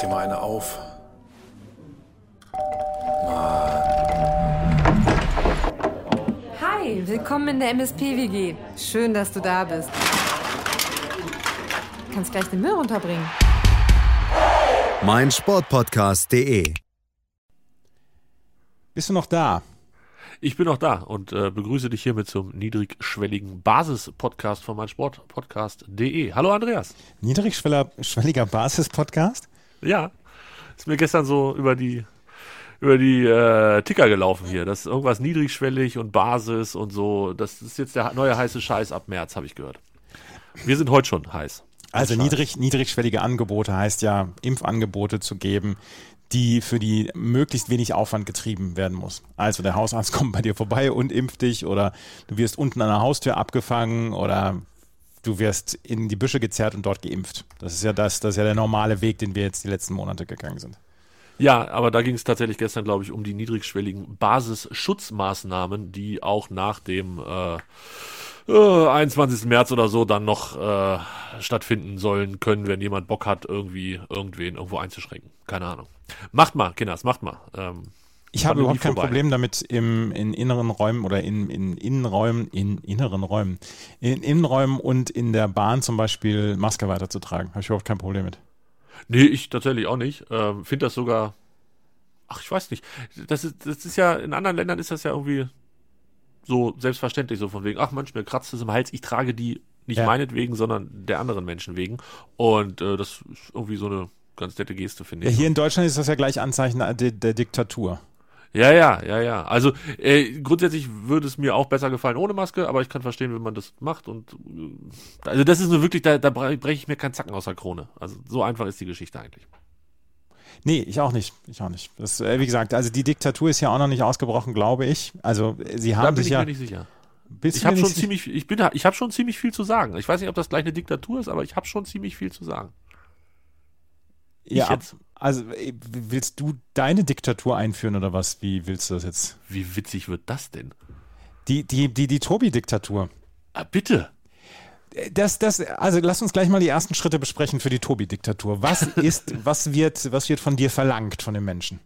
dir mal eine auf. Hi, willkommen in der MSP-WG. Schön, dass du da bist. Du kannst gleich den Müll runterbringen. mein Sportpodcast.de. Bist du noch da? Ich bin noch da und äh, begrüße dich hiermit zum niedrigschwelligen Basis-Podcast von meinsportpodcast.de. Hallo Andreas. Niedrigschwelliger Basis-Podcast? Ja, ist mir gestern so über die über die äh, Ticker gelaufen hier. Das ist irgendwas niedrigschwellig und Basis und so. Das ist jetzt der neue heiße Scheiß ab März, habe ich gehört. Wir sind heute schon heiß. Also Scheiß. niedrig, niedrigschwellige Angebote heißt ja, Impfangebote zu geben, die für die möglichst wenig Aufwand getrieben werden muss. Also der Hausarzt kommt bei dir vorbei und impft dich oder du wirst unten an der Haustür abgefangen oder du wirst in die Büsche gezerrt und dort geimpft. Das ist ja das, das ist ja der normale Weg, den wir jetzt die letzten Monate gegangen sind. Ja, aber da ging es tatsächlich gestern, glaube ich, um die niedrigschwelligen Basisschutzmaßnahmen, die auch nach dem äh, äh, 21. März oder so dann noch äh, stattfinden sollen können, wenn jemand Bock hat, irgendwie irgendwen irgendwo einzuschränken. Keine Ahnung. Macht mal, Kinders, macht mal. Ähm, Ich habe überhaupt kein vorbei. Problem damit, im, in inneren Räumen oder in, in Innenräumen, in inneren Räumen, in Innenräumen und in der Bahn zum Beispiel Maske weiterzutragen. Habe ich überhaupt kein Problem mit. Nee, ich tatsächlich auch nicht. Ähm, Finde das sogar. Ach, ich weiß nicht. Das ist, das ist ja, in anderen Ländern ist das ja irgendwie so selbstverständlich, so von wegen, ach Mensch, mir kratzt es im Hals, ich trage die nicht Ja. meinetwegen, sondern der anderen Menschen wegen. Und äh, das ist irgendwie so eine ganz nette Geste, finde Ja, ich. hier in Deutschland ist das ja gleich Anzeichen der, der Diktatur. Ja, ja, ja, ja. Also äh, grundsätzlich würde es mir auch besser gefallen ohne Maske, aber ich kann verstehen, wenn man das macht. Und äh, also das ist nur wirklich, da, da breche ich mir keinen Zacken aus der Krone. Also so einfach ist die Geschichte eigentlich. Nee, ich auch nicht. Ich auch nicht. Das, äh, wie gesagt, also die Diktatur ist ja auch noch nicht ausgebrochen, glaube ich. Also äh, sie Da haben bin sich ich ja. mir nicht sicher. Ich habe schon sicher? ziemlich, ich bin, ich habe schon ziemlich viel zu sagen. Ich weiß nicht, ob das gleich eine Diktatur ist, aber ich habe schon ziemlich viel zu sagen. ja, ich jetzt. Also äh, willst du deine Diktatur einführen oder was? Wie willst du das jetzt? Wie witzig wird das denn? Die, die, die, die Tobi-Diktatur. Ah, bitte. Das, das, also lass uns gleich mal die ersten Schritte besprechen für die Tobi-Diktatur. Was ist, was wird, was wird von dir verlangt von den Menschen?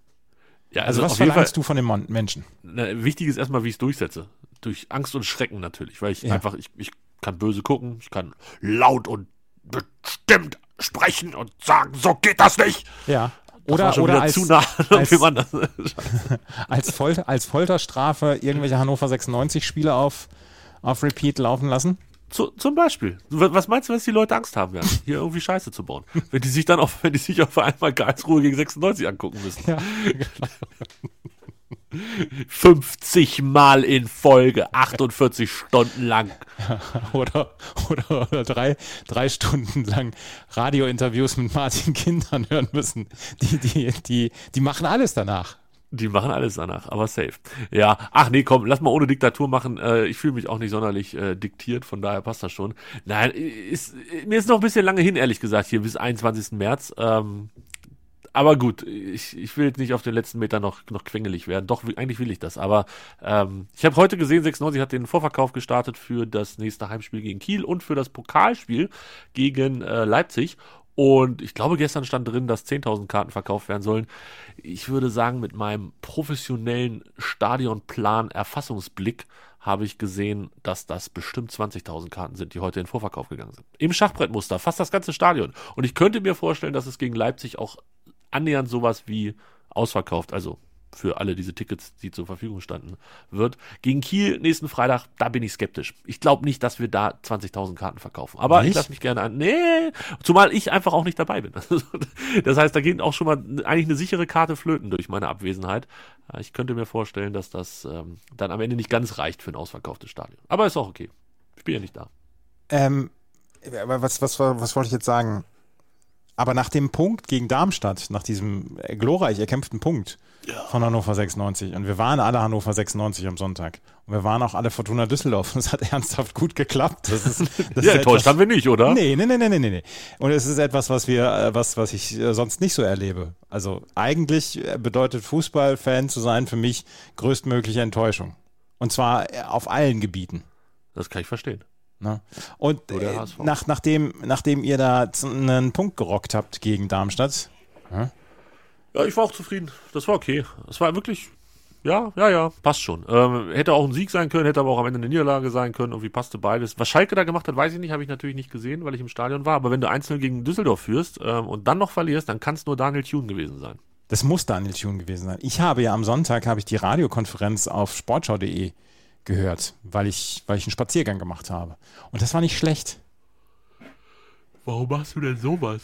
Ja, Also, also, was jeden Fall, verlangst du von den Menschen? na, wichtig ist erstmal, wie ich es durchsetze. Durch Angst und Schrecken natürlich, weil ich Ja. einfach, ich, ich kann böse gucken, ich kann laut und bestimmt sprechen und sagen, so geht das nicht. Ja. Das Oder, oder als, zu nah, als, wie man das. als, Folter, als Folterstrafe irgendwelche Hannover 96 Spiele auf, auf Repeat laufen lassen? Zu, zum Beispiel. Was meinst du, was die Leute Angst haben werden, hier irgendwie Scheiße zu bauen? Wenn die sich dann auf, wenn die sich auf einmal Karlsruhe gegen 96 angucken müssen. Ja. 50 Mal in Folge, 48 Stunden lang. oder, oder, oder drei, drei Stunden lang Radiointerviews mit Martin Kindern hören müssen. Die, die, die, die machen alles danach. Die machen alles danach, aber safe. Ja, ach nee, komm, lass mal ohne Diktatur machen. Äh, ich fühle mich auch nicht sonderlich äh, diktiert, von daher passt das schon. Nein, ist, mir ist noch ein bisschen lange hin, ehrlich gesagt, hier bis 21. März. Ähm, aber gut, ich, ich will jetzt nicht auf den letzten Meter noch, noch quengelig werden. Doch, eigentlich will ich das. Aber ähm, ich habe heute gesehen, 96 hat den Vorverkauf gestartet für das nächste Heimspiel gegen Kiel und für das Pokalspiel gegen äh, Leipzig. Und ich glaube, gestern stand drin, dass 10.000 Karten verkauft werden sollen. Ich würde sagen, mit meinem professionellen Stadionplan-Erfassungsblick habe ich gesehen, dass das bestimmt 20.000 Karten sind, die heute in Vorverkauf gegangen sind. Im Schachbrettmuster, fast das ganze Stadion. Und ich könnte mir vorstellen, dass es gegen Leipzig auch annähernd sowas wie ausverkauft, also für alle diese Tickets, die zur Verfügung standen, wird. Gegen Kiel nächsten Freitag, da bin ich skeptisch. Ich glaube nicht, dass wir da 20.000 Karten verkaufen. Aber ich Nicht? lasse mich gerne an. Nee, zumal ich einfach auch nicht dabei bin. Das heißt, da geht auch schon mal eigentlich eine sichere Karte flöten durch meine Abwesenheit. Ich könnte mir vorstellen, dass das ähm, dann am Ende nicht ganz reicht für ein ausverkauftes Stadion. Aber ist auch okay. Ich bin ja nicht da. Ähm, aber was, was, was wollte ich jetzt sagen? Aber nach dem Punkt gegen Darmstadt, nach diesem glorreich erkämpften Punkt von Hannover 96, und wir waren alle Hannover 96 am Sonntag, und wir waren auch alle Fortuna Düsseldorf, und es hat ernsthaft gut geklappt. Das ist, das Ja, ist enttäuscht etwas- haben wir nicht, oder? Nee, nee, nee, nee, nee, nee. Und es ist etwas, was wir, äh, was, was ich äh, sonst nicht so erlebe. Also eigentlich äh, bedeutet Fußballfan zu sein für mich größtmögliche Enttäuschung. Und zwar auf allen Gebieten. Das kann ich verstehen. Ne? Und äh, nach, nachdem, nachdem ihr da einen Punkt gerockt habt gegen Darmstadt, Ja, ich war auch zufrieden. Das war okay. Es war wirklich, ja, ja, ja, passt schon. Ähm, hätte auch ein Sieg sein können, hätte aber auch am Ende eine Niederlage sein können. Irgendwie passte beides. Was Schalke da gemacht hat, weiß ich nicht, habe ich natürlich nicht gesehen, weil ich im Stadion war. Aber wenn du einzeln gegen Düsseldorf führst ähm, und dann noch verlierst, dann kann es nur Daniel Thune gewesen sein. Das muss Daniel Thune gewesen sein. Ich habe ja am Sonntag habe ich die Radiokonferenz auf sportschau.de gehört, weil ich, weil ich einen Spaziergang gemacht habe. Und das war nicht schlecht. Warum machst du denn sowas?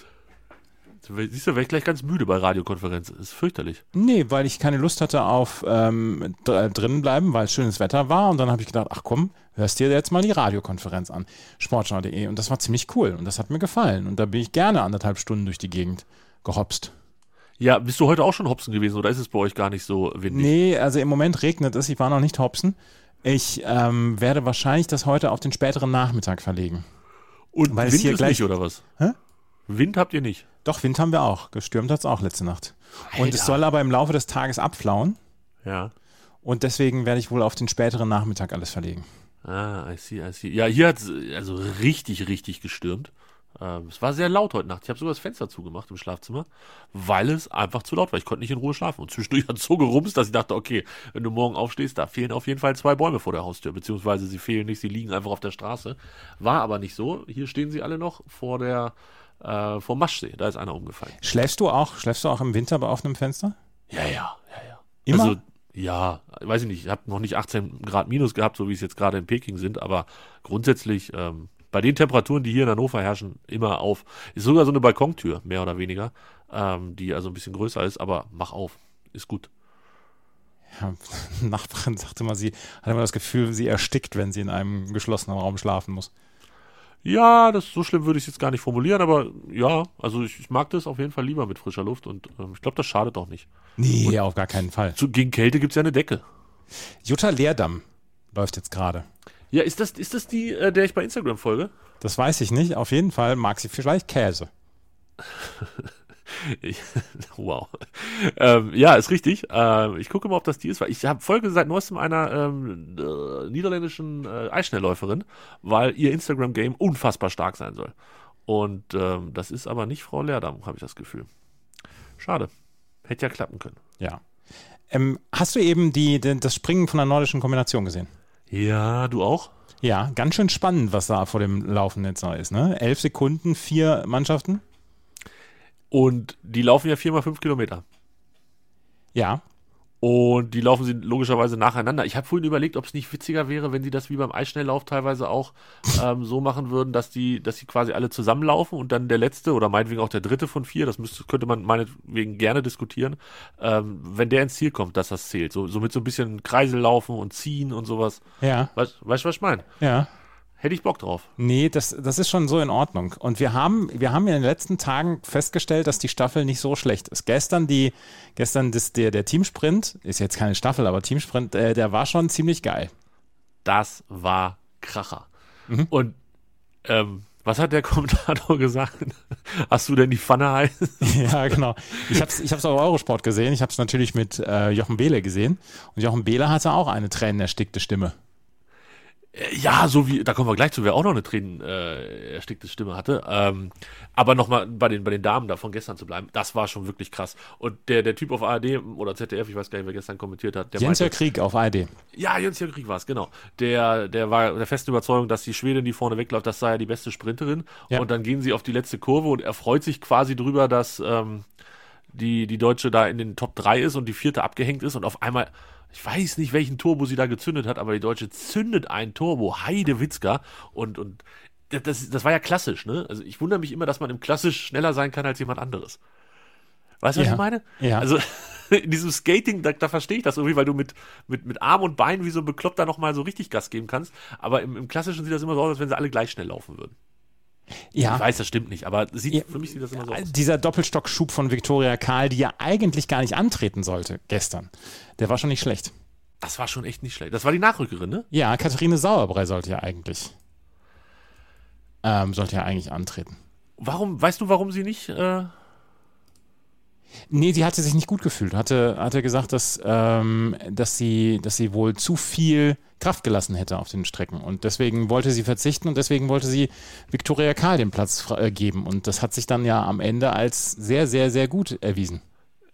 Siehst du, wäre ich gleich ganz müde bei Radiokonferenzen. Das ist fürchterlich. Nee, weil ich keine Lust hatte auf ähm, dr drinnen bleiben, weil es schönes Wetter war. Und dann habe ich gedacht, ach komm, hörst dir jetzt mal die Radiokonferenz an. Sportschau.de. Und das war ziemlich cool. Und das hat mir gefallen. Und da bin ich gerne anderthalb Stunden durch die Gegend gehopst. Ja, bist du heute auch schon hopsen gewesen oder ist es bei euch gar nicht so windig? Nee, also im Moment regnet es. Ich war noch nicht hopsen. Ich ähm, werde wahrscheinlich das heute auf den späteren Nachmittag verlegen. Und Weil Wind hier ist gleich- nicht, oder was? Hä? Wind habt ihr nicht. Doch, Wind haben wir auch. Gestürmt hat es auch letzte Nacht. Und es Alter. soll aber im Laufe des Tages abflauen. Ja. Und deswegen werde ich wohl auf den späteren Nachmittag alles verlegen. Ah, I see, I see. Ja, hier hat es also richtig, richtig gestürmt. Ähm, es war sehr laut heute Nacht. Ich habe sogar das Fenster zugemacht im Schlafzimmer, weil es einfach zu laut war. Ich konnte nicht in Ruhe schlafen. Und zwischendurch hat es so gerumst, dass ich dachte, okay, wenn du morgen aufstehst, da fehlen auf jeden Fall zwei Bäume vor der Haustür. Beziehungsweise sie fehlen nicht, sie liegen einfach auf der Straße. War aber nicht so. Hier stehen sie alle noch vor der, äh, vor Maschsee. Da ist einer umgefallen. Schläfst du auch, schläfst du auch im Winter bei offenem Fenster? Ja, ja, ja, ja. Immer? Also, ja, weiß ich nicht, ich habe noch nicht 18 Grad minus gehabt, so wie es jetzt gerade in Peking sind, aber grundsätzlich ähm, bei den Temperaturen, die hier in Hannover herrschen, immer auf. Ist sogar so eine Balkontür, mehr oder weniger, ähm, die also ein bisschen größer ist, aber mach auf, ist gut. Ja, Nachbarin sagte mal, sie hat immer das Gefühl, sie erstickt, wenn sie in einem geschlossenen Raum schlafen muss. Ja, das so schlimm würde ich es jetzt gar nicht formulieren, aber ja, also ich, ich mag das auf jeden Fall lieber mit frischer Luft und ähm, ich glaube, das schadet auch nicht. Nee, auf gar keinen Fall. Zu, gegen Kälte gibt's ja eine Decke. Jutta Leerdamm läuft jetzt gerade. Ja, ist das, ist das die, äh, der ich bei Instagram folge? Das weiß ich nicht. Auf jeden Fall mag sie vielleicht Käse. Ich, wow. Ähm, ja, ist richtig. Ähm, ich gucke mal, ob das die ist, weil ich hab, folge seit neuestem einer ähm, äh, niederländischen äh, Eisschnellläuferin, weil ihr Instagram-Game unfassbar stark sein soll. Und ähm, das ist aber nicht Frau Leerdam, habe ich das Gefühl. Schade. Hätte ja klappen können. Ja. Ähm, hast du eben die, den, das Springen von der nordischen Kombination gesehen? Ja, du auch? Ja, ganz schön spannend, was da vor dem Laufen jetzt noch ist. Ne? Elf Sekunden, vier Mannschaften. Und die laufen ja viermal fünf Kilometer. Ja, Und die laufen sie logischerweise nacheinander. Ich habe vorhin überlegt, ob es nicht witziger wäre, wenn sie das wie beim Eisschnelllauf teilweise auch ähm, so machen würden, dass die, dass sie quasi alle zusammenlaufen und dann der letzte oder meinetwegen auch der dritte von vier, das müsste, könnte man meinetwegen gerne diskutieren, ähm, wenn der ins Ziel kommt, dass das zählt. So, so mit so ein bisschen Kreisel laufen und ziehen und sowas. ja, Weißt du, was ich meine? ja. Hätte ich Bock drauf. Nee, das, das ist schon so in Ordnung. Und wir haben, wir haben ja in den letzten Tagen festgestellt, dass die Staffel nicht so schlecht ist. Gestern die, gestern das, der, der Teamsprint, ist jetzt keine Staffel, aber Teamsprint, äh, der war schon ziemlich geil. Das war Kracher. Und ähm, was hat der Kommentator gesagt? Hast du denn die Pfanne heiß? ja, genau. Ich habe es ich hab's auf Eurosport gesehen. Ich habe es natürlich mit äh, Jochen Behle gesehen. Und Jochen Behle hatte auch eine tränenerstickte Stimme. Äh, Ja, so wie, da kommen wir gleich zu, wer auch noch eine Tränen äh, erstickte Stimme hatte. Ähm, aber nochmal bei den, bei den Damen da von gestern zu bleiben, das war schon wirklich krass. Und der, der Typ auf ARD oder ZDF, ich weiß gar nicht, wer gestern kommentiert hat, der Jens meinte, Krieg auf ARD. ja, Jens Jörg Krieg war es, genau. Der, der war der festen Überzeugung, dass die Schwedin, die vorne wegläuft, das sei ja die beste Sprinterin. Ja. Und dann gehen sie auf die letzte Kurve und er freut sich quasi drüber, dass ähm, die, die Deutsche da in den Top 3 ist und die vierte abgehängt ist und auf einmal, ich weiß nicht, welchen Turbo sie da gezündet hat, aber die Deutsche zündet ein Turbo, Heide Witzka und, und das, das war ja klassisch, ne? Also ich wundere mich immer, dass man im Klassisch schneller sein kann als jemand anderes. Weißt du, was Ja. ich meine? Ja. Also in diesem Skating, da, da verstehe ich das irgendwie, weil du mit, mit, mit Arm und Bein wie so ein Bekloppter nochmal so richtig Gas geben kannst. Aber im, im Klassischen sieht das immer so aus, als wenn sie alle gleich schnell laufen würden. Ja. Ich weiß, das stimmt nicht, aber sieht, Ja. für mich sieht das immer so aus. Dieser Doppelstockschub von Viktoria Karl, die ja eigentlich gar nicht antreten sollte gestern, der war schon nicht schlecht. Das war schon echt nicht schlecht. Das war die Nachrückerin, ne? Ja, Katharine Sauerbrei sollte ja eigentlich ähm, sollte ja eigentlich antreten. Warum, weißt du, warum sie nicht, äh, Nee, sie hatte sich nicht gut gefühlt. Hatte, hatte gesagt, dass, ähm, dass, sie, dass sie wohl zu viel Kraft gelassen hätte auf den Strecken. Und deswegen wollte sie verzichten und deswegen wollte sie Viktoria Karl den Platz äh, geben. Und das hat sich dann ja am Ende als sehr, sehr, sehr gut erwiesen.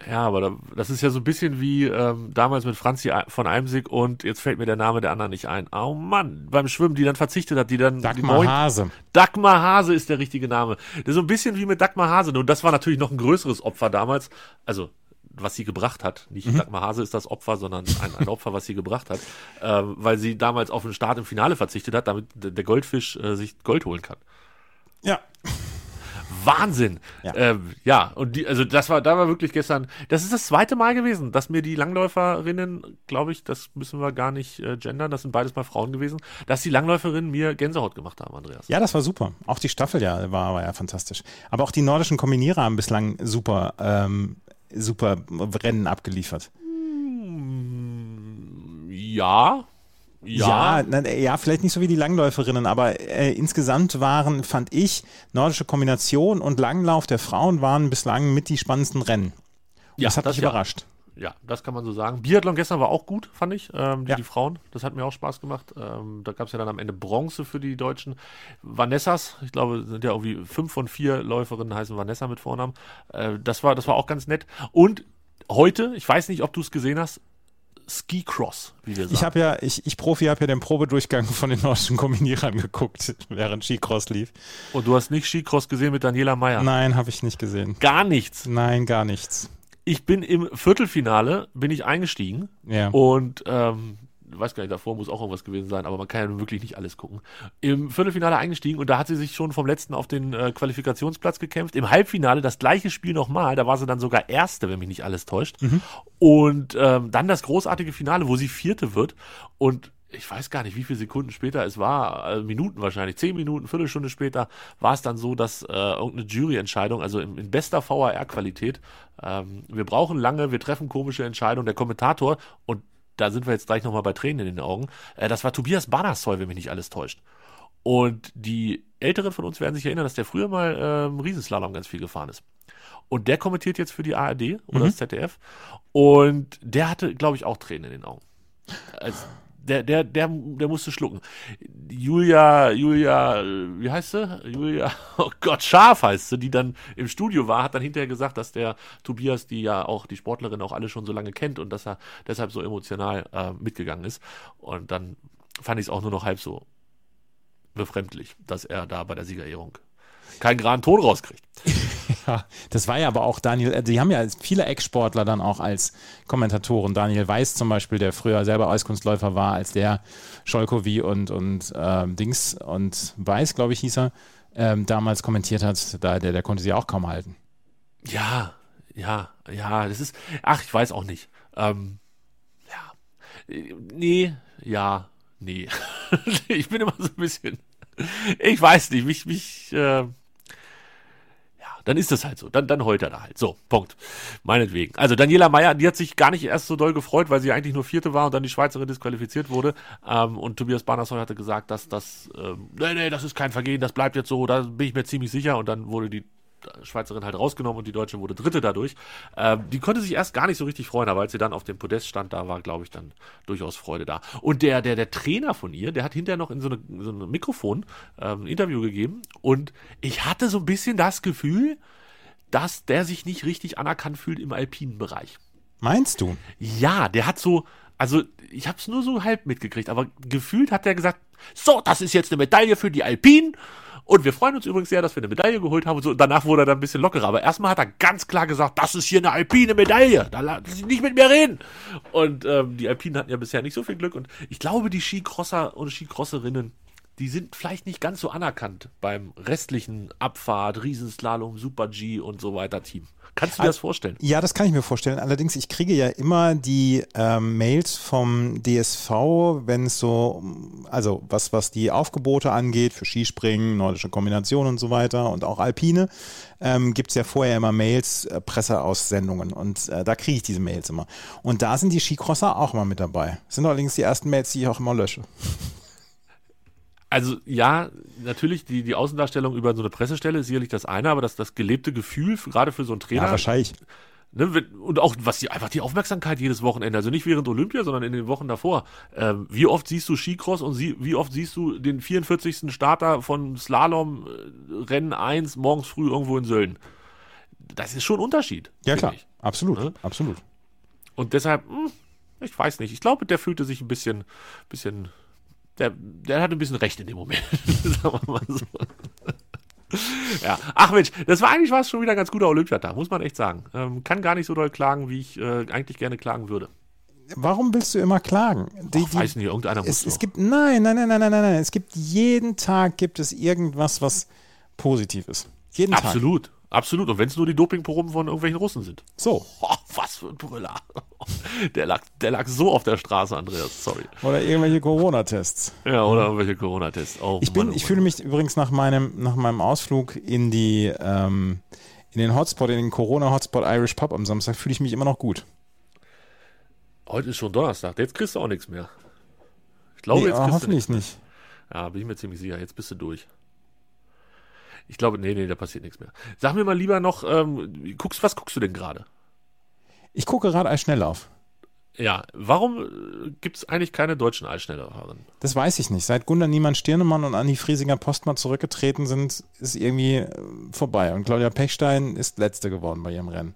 Ja, aber da, das ist ja so ein bisschen wie ähm, damals mit Franzi von Eimsig und jetzt fällt mir der Name der anderen nicht ein. Oh Mann, beim Schwimmen, die dann verzichtet hat, die dann. Dagmar die Hase. Dagmar Hase ist der richtige Name. Das ist so ein bisschen wie mit Dagmar Hase. Und das war natürlich noch ein größeres Opfer damals. Also, was sie gebracht hat. Nicht mhm. Dagmar Hase ist das Opfer, sondern ein, ein Opfer, was sie gebracht hat. Äh, weil sie damals auf den Start im Finale verzichtet hat, damit der Goldfisch äh, sich Gold holen kann. Ja. Wahnsinn. Ja, ähm, ja und die, also das war, da war wirklich gestern, das ist das zweite Mal gewesen, dass mir die Langläuferinnen, glaube ich, das müssen wir gar nicht äh, gendern, das sind beides mal Frauen gewesen, dass die Langläuferinnen mir Gänsehaut gemacht haben, Andreas. Ja, das war super. Auch die Staffel ja war, war ja fantastisch. Aber auch die nordischen Kombinierer haben bislang super, ähm, super Rennen abgeliefert. Hm, ja, ja, ja, ja, vielleicht nicht so wie die Langläuferinnen, aber äh, insgesamt waren, fand ich, nordische Kombination und Langlauf der Frauen waren bislang mit die spannendsten Rennen. Und ja, das hat das mich ja. überrascht. Ja, das kann man so sagen. Biathlon gestern war auch gut, fand ich, ähm, die, ja. die, Frauen. Das hat mir auch Spaß gemacht. Ähm, da gab es ja dann am Ende Bronze für die Deutschen. Vanessas, ich glaube, sind ja irgendwie fünf von vier Läuferinnen heißen Vanessa mit Vornamen. Äh, das, war, das war auch ganz nett. Und heute, ich weiß nicht, ob du es gesehen hast, Ski Cross, wie wir sagen. Ich habe ja, ich, ich Profi habe ja den Probedurchgang von den nordischen Kombinierern geguckt, während Skicross lief. Und du hast nicht Skicross gesehen mit Daniela Meyer? Nein, habe ich nicht gesehen. Gar nichts? Nein, gar nichts. Ich bin im Viertelfinale, bin ich eingestiegen. Ja. Und ähm, weiß gar nicht, davor muss auch irgendwas gewesen sein, aber man kann ja wirklich nicht alles gucken. Im Viertelfinale eingestiegen und da hat sie sich schon vom letzten auf den äh, Qualifikationsplatz gekämpft. Im Halbfinale das gleiche Spiel nochmal, da war sie dann sogar Erste, wenn mich nicht alles täuscht. Mhm. Und ähm, dann das großartige Finale, wo sie Vierte wird und ich weiß gar nicht, wie viele Sekunden später es war, also Minuten wahrscheinlich, zehn Minuten, Viertelstunde später, war es dann so, dass äh, irgendeine Juryentscheidung, also in, in bester VAR-Qualität, ähm, wir brauchen lange, wir treffen komische Entscheidungen, der Kommentator, und da sind wir jetzt gleich nochmal bei Tränen in den Augen, äh, das war Tobias Banassoy, wenn mich nicht alles täuscht. Und die Älteren von uns werden sich erinnern, dass der früher mal ähm, Riesenslalom ganz viel gefahren ist. Und der kommentiert jetzt für die ARD oder mhm. das ZDF. Und der hatte, glaube ich, auch Tränen in den Augen. Also, der, der, der, der musste schlucken. Julia, Julia, wie heißt sie? Julia, oh Gott, Scharf heißt sie, die dann im Studio war, hat dann hinterher gesagt, dass der Tobias, die ja auch die Sportlerin auch alle schon so lange kennt und dass er deshalb so emotional äh, mitgegangen ist. Und dann fand ich es auch nur noch halb so befremdlich, dass er da bei der Siegerehrung keinen geraden Ton rauskriegt. Ja, das war ja aber auch Daniel, äh, die haben ja viele Ex-Sportler dann auch als Kommentatoren. Daniel Weiß zum Beispiel, der früher selber Eiskunstläufer war, als der Scholkowi und, und ähm, Dings und Weiß, glaube ich, hieß er, ähm, damals kommentiert hat, da, der, der konnte sie auch kaum halten. Ja, ja, ja, das ist, ach, ich weiß auch nicht. Ähm, ja, nee, ja, nee. ich bin immer so ein bisschen, ich weiß nicht, mich, mich, äh, dann ist das halt so. Dann, dann heult er da halt. So, Punkt. Meinetwegen. Also Daniela Meyer, die hat sich gar nicht erst so doll gefreut, weil sie eigentlich nur Vierte war und dann die Schweizerin disqualifiziert wurde. Ähm, und Tobias Banassoy hatte gesagt, dass das, ähm, nee, nee, das ist kein Vergehen, das bleibt jetzt so, da bin ich mir ziemlich sicher. Und dann wurde die Schweizerin halt rausgenommen und die Deutsche wurde Dritte dadurch. Ähm, die konnte sich erst gar nicht so richtig freuen, aber als sie dann auf dem Podest stand, da war, glaube ich, dann durchaus Freude da. Und der, der, der Trainer von ihr, der hat hinterher noch in so, eine, so ein Mikrofon ähm, ein Interview gegeben und ich hatte so ein bisschen das Gefühl, dass der sich nicht richtig anerkannt fühlt im alpinen Bereich. Meinst du? Ja, der hat so, also ich habe es nur so halb mitgekriegt, aber gefühlt hat er gesagt, so, das ist jetzt eine Medaille für die Alpinen und wir freuen uns übrigens sehr, dass wir eine Medaille geholt haben. Und so, danach wurde er dann ein bisschen lockerer. Aber erstmal hat er ganz klar gesagt, das ist hier eine alpine Medaille. Da lass ich nicht mit mir reden. Und ähm, die Alpinen hatten ja bisher nicht so viel Glück. Und ich glaube, die Skicrosser und Skicrosserinnen, die sind vielleicht nicht ganz so anerkannt beim restlichen Abfahrt, Riesenslalom, Super G und so weiter Team. Kannst du dir das vorstellen? Ja, das kann ich mir vorstellen. Allerdings, ich kriege ja immer die ähm, Mails vom DSV, wenn es so, also was, was die Aufgebote angeht, für Skispringen, nordische Kombination und so weiter und auch Alpine, ähm, gibt es ja vorher immer Mails, äh, Presseaussendungen und äh, da kriege ich diese Mails immer. Und da sind die Skicrosser auch immer mit dabei. Das sind allerdings die ersten Mails, die ich auch immer lösche. Also ja, natürlich die, die Außendarstellung über so eine Pressestelle ist sicherlich das eine, aber das, das gelebte Gefühl, gerade für so einen Trainer. Ja, wahrscheinlich. Ne, und auch was die einfach die Aufmerksamkeit jedes Wochenende, also nicht während Olympia, sondern in den Wochen davor. Ähm, wie oft siehst du Skicross und sie, wie oft siehst du den 44. Starter von Slalom äh, Rennen 1 morgens früh irgendwo in Sölden? Das ist schon ein Unterschied. Ja, klar. ich. Absolut. Ne? Absolut. Und deshalb, hm, ich weiß nicht. Ich glaube, der fühlte sich ein bisschen, bisschen, der, der hatte ein bisschen Recht in dem Moment. Sagen wir mal so. ja, ach Mensch, das war eigentlich was schon wieder ein ganz guter Olympiatag, muss man echt sagen. Ähm, kann gar nicht so doll klagen, wie ich äh, eigentlich gerne klagen würde. Warum willst du immer klagen? Die, Ach, weiß nicht, irgendeiner muss es, es doch. gibt nein, nein, nein, nein, nein, nein, nein. Es gibt jeden Tag gibt es irgendwas, was positiv ist. Jeden Tag. Absolut. Und wenn es nur die Dopingproben von irgendwelchen Russen sind. So. Oh, was für ein Brüller. Der lag, der lag so auf der Straße, Andreas, sorry. Oder irgendwelche Corona-Tests. Ja, oder irgendwelche Corona-Tests. Oh, Ich bin, Mann, oh ich Mann. fühle mich übrigens nach meinem, nach meinem Ausflug in die, ähm, in den Hotspot, in den Corona-Hotspot Irish Pub am Samstag, fühle ich mich immer noch gut. Heute ist schon Donnerstag, jetzt kriegst du auch nichts mehr. Ich glaube, Nee, jetzt kriegst du hoffentlich nichts nicht. Ja, bin ich mir ziemlich sicher. Jetzt bist du durch. Ich glaube, nee, nee, da passiert nichts mehr. Sag mir mal lieber noch, ähm, guckst, was guckst du denn gerade? Ich gucke gerade Eisschnelllauf. Ja, warum gibt es eigentlich keine deutschen Eisschnelllauferinnen? Das weiß ich nicht. Seit Gunnar Niemann-Stirnemann und Anni Friesinger Postmann zurückgetreten sind, ist irgendwie äh, vorbei. Und Claudia Pechstein ist Letzte geworden bei ihrem Rennen.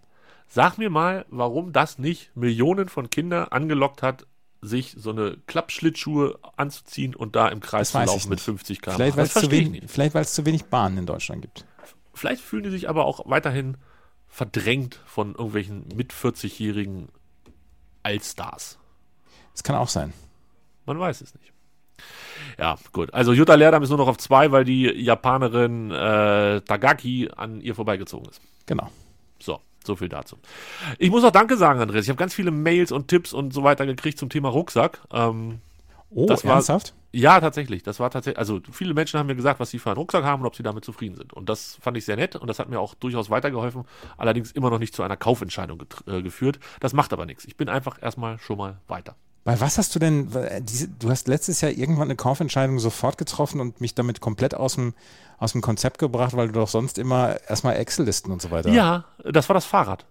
Sag mir mal, warum das nicht Millionen von Kindern angelockt hat, sich so eine Klappschlittschuhe anzuziehen und da im Kreis zu laufen mit nicht. 50 km. Vielleicht, weil es zu, es zu wenig Bahnen in Deutschland gibt. Vielleicht fühlen die sich aber auch weiterhin verdrängt von irgendwelchen mit 40-jährigen Allstars. Das kann auch sein. Man weiß es nicht. Ja, gut. Also Jutta Leerdam ist nur noch auf zwei, weil die Japanerin äh, Tagaki an ihr vorbeigezogen ist. Genau. So, so viel dazu. Ich muss auch Danke sagen, Andreas. Ich habe ganz viele Mails und Tipps und so weiter gekriegt zum Thema Rucksack. Ähm, Oh, Das war- ernsthaft? ja, tatsächlich. Das war tatsächlich. Also viele Menschen haben mir gesagt, was sie für einen Rucksack haben und ob sie damit zufrieden sind. Und das fand ich sehr nett und das hat mir auch durchaus weitergeholfen. Allerdings immer noch nicht zu einer Kaufentscheidung äh, geführt. Das macht aber nichts. Ich bin einfach erstmal schon mal weiter. Bei was hast du denn, äh, diese, du hast letztes Jahr irgendwann eine Kaufentscheidung sofort getroffen und mich damit komplett aus dem, aus dem Konzept gebracht, weil du doch sonst immer erstmal Excel-Listen und so weiter. Ja, das war das Fahrrad.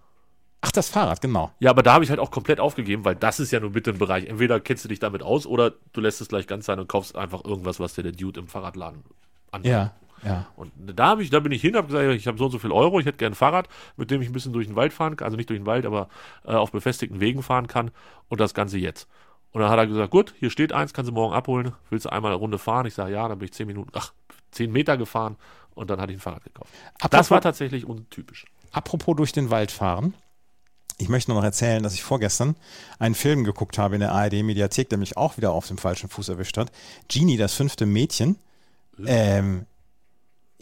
Ach, das Fahrrad, genau. Ja, aber da habe ich halt auch komplett aufgegeben, weil das ist ja nur bitte ein Bereich. Entweder kennst du dich damit aus oder du lässt es gleich ganz sein und kaufst einfach irgendwas, was dir der Dude im Fahrradladen an. Ja, ja. Und da habe ich, da bin ich hin, habe gesagt, ich habe so und so viel Euro, ich hätte gerne ein Fahrrad, mit dem ich ein bisschen durch den Wald fahren kann, also nicht durch den Wald, aber äh, auf befestigten Wegen fahren kann und das Ganze jetzt. Und dann hat er gesagt, gut, hier steht eins, kannst du morgen abholen, willst du einmal eine Runde fahren? Ich sage, ja, dann bin ich zehn Minuten, ach, zehn Meter gefahren und dann hatte ich ein Fahrrad gekauft. Das Apropos- war tatsächlich untypisch. Apropos durch den Wald fahren. Ich möchte noch erzählen, dass ich vorgestern einen Film geguckt habe in der ARD-Mediathek, der mich auch wieder auf dem falschen Fuß erwischt hat. Genie, das fünfte Mädchen. Ähm,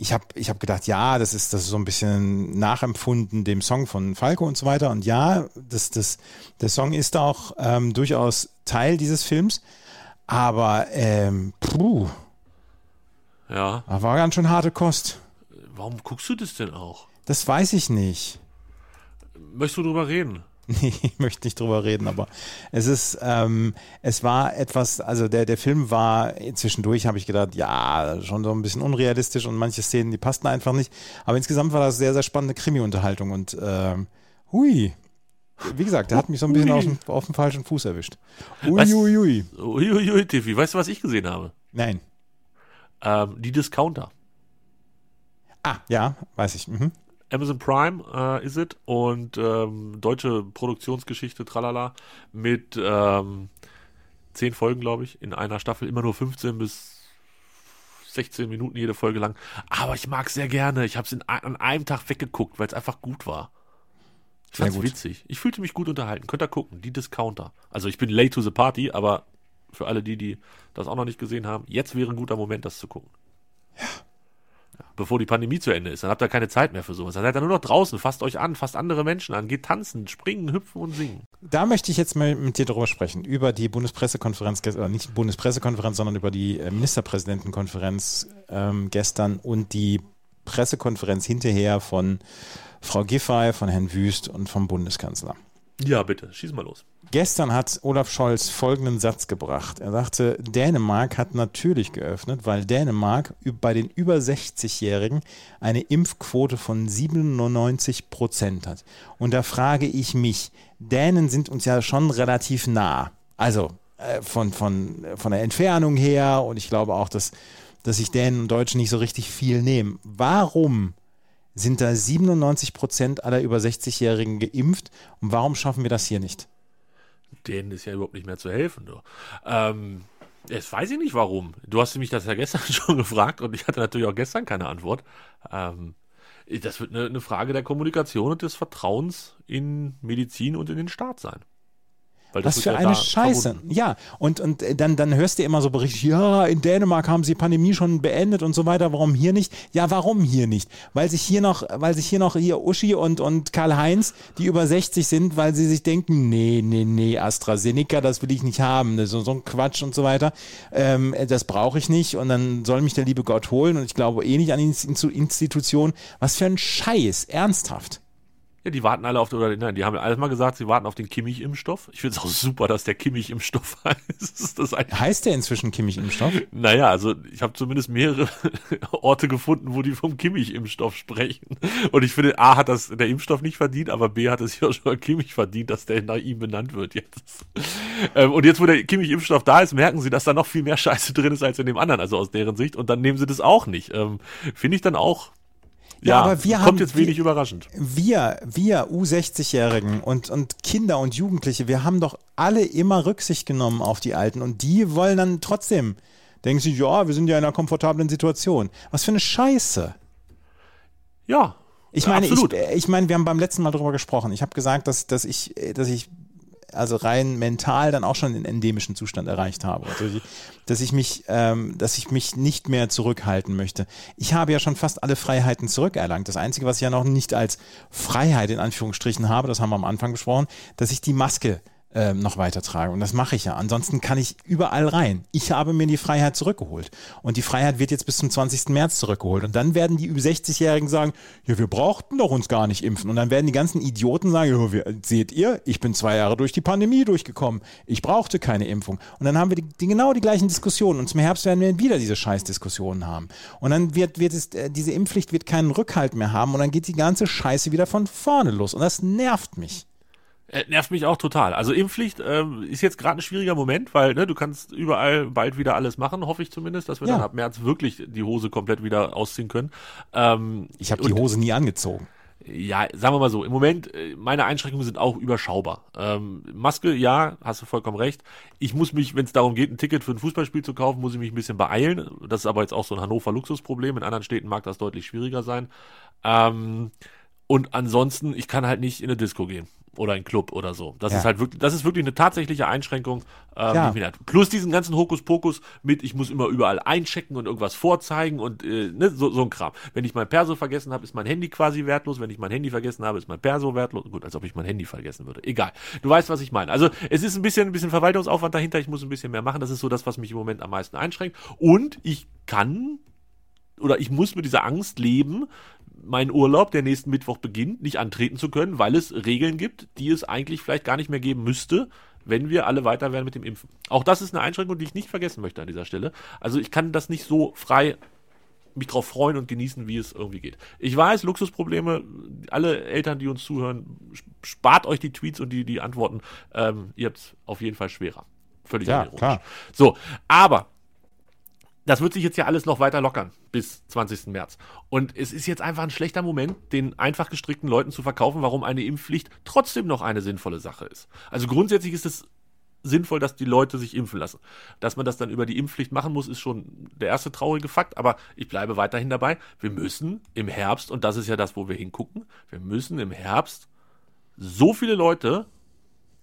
ich habe ich hab gedacht, ja, das ist, das ist so ein bisschen nachempfunden dem Song von Falco und so weiter. Und ja, das, das, der Song ist auch ähm, durchaus Teil dieses Films. Aber ähm, puh, Ja, war ganz schön harte Kost. warum guckst du das denn auch? Das weiß ich nicht. Möchtest du drüber reden? Nee, ich möchte nicht drüber reden, aber es ist, ähm, es war etwas, also der, der Film war, zwischendurch habe ich gedacht, ja, schon so ein bisschen unrealistisch und manche Szenen, die passten einfach nicht. Aber insgesamt war das sehr, sehr spannende Krimi-Unterhaltung und ähm, hui. Wie gesagt, der hat mich so ein bisschen auf dem, auf dem falschen Fuß erwischt. Ui, Was? ui, ui. Uiuiui, Tiffy, weißt du, was ich gesehen habe? Nein. Ähm, die Discounter. Ah, ja, weiß ich. Mhm. Amazon Prime äh, ist es und ähm, deutsche Produktionsgeschichte, tralala, mit ähm, zehn Folgen, glaube ich, in einer Staffel, immer nur 15 bis 16 Minuten jede Folge lang. Aber ich mag sehr gerne. Ich habe es an einem Tag weggeguckt, weil es einfach gut war. Ich gut. witzig. Ich fühlte mich gut unterhalten. Könnt ihr gucken, die Discounter. Also ich bin late to the party, aber für alle die, die das auch noch nicht gesehen haben, jetzt wäre ein guter Moment, das zu gucken. Ja. Bevor die Pandemie zu Ende ist, dann habt ihr keine Zeit mehr für sowas. Dann seid ihr nur noch draußen, fasst euch an, fasst andere Menschen an, geht tanzen, springen, hüpfen und singen. Da möchte ich jetzt mal mit dir darüber sprechen, über die Bundespressekonferenz, oder nicht Bundespressekonferenz, sondern über die äh, Ministerpräsidentenkonferenz ähm, gestern und die Pressekonferenz hinterher von Frau Giffey, von Herrn Wüst und vom Bundeskanzler. Ja, bitte, schieß mal los. Gestern hat Olaf Scholz folgenden Satz gebracht. Er sagte, Dänemark hat natürlich geöffnet, weil Dänemark bei den über 60-Jährigen eine Impfquote von 97 Prozent hat. Und da frage ich mich, Dänen sind uns ja schon relativ nah. Also äh, von, von, von der Entfernung her und ich glaube auch, dass, dass sich Dänen und Deutschen nicht so richtig viel nehmen. Warum sind da 97 Prozent aller über 60-Jährigen geimpft und warum schaffen wir das hier nicht? Denen ist ja überhaupt nicht mehr zu helfen. Du. Ähm, jetzt weiß ich nicht warum. Du hast mich das ja gestern schon gefragt und ich hatte natürlich auch gestern keine Antwort. Ähm, das wird eine, eine Frage der Kommunikation und des Vertrauens in Medizin und in den Staat sein. Was für ja eine Scheiße. Verbunden. Ja, und, und dann, dann hörst du immer so Berichte, ja, in Dänemark haben sie Pandemie schon beendet und so weiter, warum hier nicht? Ja, warum hier nicht? Weil sich hier noch, weil sich hier noch hier Uschi und, und Karl-Heinz, die über 60 sind, weil sie sich denken, nee, nee, nee, AstraZeneca, das will ich nicht haben, so, so ein Quatsch und so weiter, ähm, das brauche ich nicht und dann soll mich der liebe Gott holen und ich glaube eh nicht an die Institution. Was für ein Scheiß, ernsthaft. Ja, die warten alle auf, oder nein, die haben alles mal gesagt, sie warten auf den Kimmich-Impfstoff. Ich finde es auch super, dass der Kimmich-Impfstoff heißt. Das heißt der inzwischen Kimmich-Impfstoff? Naja, also ich habe zumindest mehrere Orte gefunden, wo die vom Kimmich-Impfstoff sprechen. Und ich finde, A hat das der Impfstoff nicht verdient, aber B hat es ja schon Kimmich verdient, dass der nach ihm benannt wird jetzt. Ähm, und jetzt, wo der Kimmich-Impfstoff da ist, merken sie, dass da noch viel mehr Scheiße drin ist als in dem anderen, also aus deren Sicht. Und dann nehmen sie das auch nicht. Ähm, finde ich dann auch ja, aber wir kommt haben, jetzt wenig wir, überraschend. Wir, wir U60-Jährigen und, und Kinder und Jugendliche, wir haben doch alle immer Rücksicht genommen auf die Alten und die wollen dann trotzdem, denken sie, ja, wir sind ja in einer komfortablen Situation. Was für eine Scheiße. Ja. Ich meine, ich, ich meine, wir haben beim letzten Mal darüber gesprochen. Ich habe gesagt, dass, dass ich, dass ich also rein mental dann auch schon den endemischen Zustand erreicht habe. Also, dass ich mich, ähm, dass ich mich nicht mehr zurückhalten möchte. Ich habe ja schon fast alle Freiheiten zurückerlangt. Das Einzige, was ich ja noch nicht als Freiheit in Anführungsstrichen habe, das haben wir am Anfang besprochen, dass ich die Maske ähm, noch weiter trage. Und das mache ich ja. Ansonsten kann ich überall rein. Ich habe mir die Freiheit zurückgeholt. Und die Freiheit wird jetzt bis zum 20. März zurückgeholt. Und dann werden die über 60-Jährigen sagen, ja, wir brauchten doch uns gar nicht impfen. Und dann werden die ganzen Idioten sagen, ja, wir, seht ihr, ich bin zwei Jahre durch die Pandemie durchgekommen. Ich brauchte keine Impfung. Und dann haben wir die, die genau die gleichen Diskussionen. Und zum Herbst werden wir wieder diese Scheißdiskussionen haben. Und dann wird, wird es, äh, diese Impfpflicht wird keinen Rückhalt mehr haben. Und dann geht die ganze Scheiße wieder von vorne los. Und das nervt mich. Äh, nervt mich auch total. Also Impfpflicht ähm, ist jetzt gerade ein schwieriger Moment, weil ne, du kannst überall bald wieder alles machen, hoffe ich zumindest, dass wir ja. dann ab März wirklich die Hose komplett wieder ausziehen können. Ähm, ich habe die Hose nie angezogen. Ja, sagen wir mal so, im Moment, äh, meine Einschränkungen sind auch überschaubar. Ähm, Maske, ja, hast du vollkommen recht. Ich muss mich, wenn es darum geht, ein Ticket für ein Fußballspiel zu kaufen, muss ich mich ein bisschen beeilen. Das ist aber jetzt auch so ein Hannover-Luxusproblem. In anderen Städten mag das deutlich schwieriger sein. Ähm, und ansonsten, ich kann halt nicht in eine Disco gehen oder ein Club oder so. Das ja. ist halt wirklich, das ist wirklich eine tatsächliche Einschränkung. Ähm, ja. die Plus diesen ganzen Hokuspokus mit, ich muss immer überall einchecken und irgendwas vorzeigen und äh, ne, so, so ein Kram. Wenn ich mein Perso vergessen habe, ist mein Handy quasi wertlos. Wenn ich mein Handy vergessen habe, ist mein Perso wertlos. Gut, als ob ich mein Handy vergessen würde. Egal. Du weißt, was ich meine. Also es ist ein bisschen, ein bisschen Verwaltungsaufwand dahinter. Ich muss ein bisschen mehr machen. Das ist so das, was mich im Moment am meisten einschränkt. Und ich kann oder ich muss mit dieser Angst leben, meinen Urlaub, der nächsten Mittwoch beginnt, nicht antreten zu können, weil es Regeln gibt, die es eigentlich vielleicht gar nicht mehr geben müsste, wenn wir alle weiter werden mit dem Impfen. Auch das ist eine Einschränkung, die ich nicht vergessen möchte an dieser Stelle. Also ich kann das nicht so frei mich drauf freuen und genießen, wie es irgendwie geht. Ich weiß, Luxusprobleme, alle Eltern, die uns zuhören, spart euch die Tweets und die, die Antworten. Ähm, ihr habt es auf jeden Fall schwerer. Völlig ja. Klar. So, aber das wird sich jetzt ja alles noch weiter lockern bis 20. März. Und es ist jetzt einfach ein schlechter Moment, den einfach gestrickten Leuten zu verkaufen, warum eine Impfpflicht trotzdem noch eine sinnvolle Sache ist. Also grundsätzlich ist es sinnvoll, dass die Leute sich impfen lassen. Dass man das dann über die Impfpflicht machen muss, ist schon der erste traurige Fakt, aber ich bleibe weiterhin dabei. Wir müssen im Herbst, und das ist ja das, wo wir hingucken, wir müssen im Herbst so viele Leute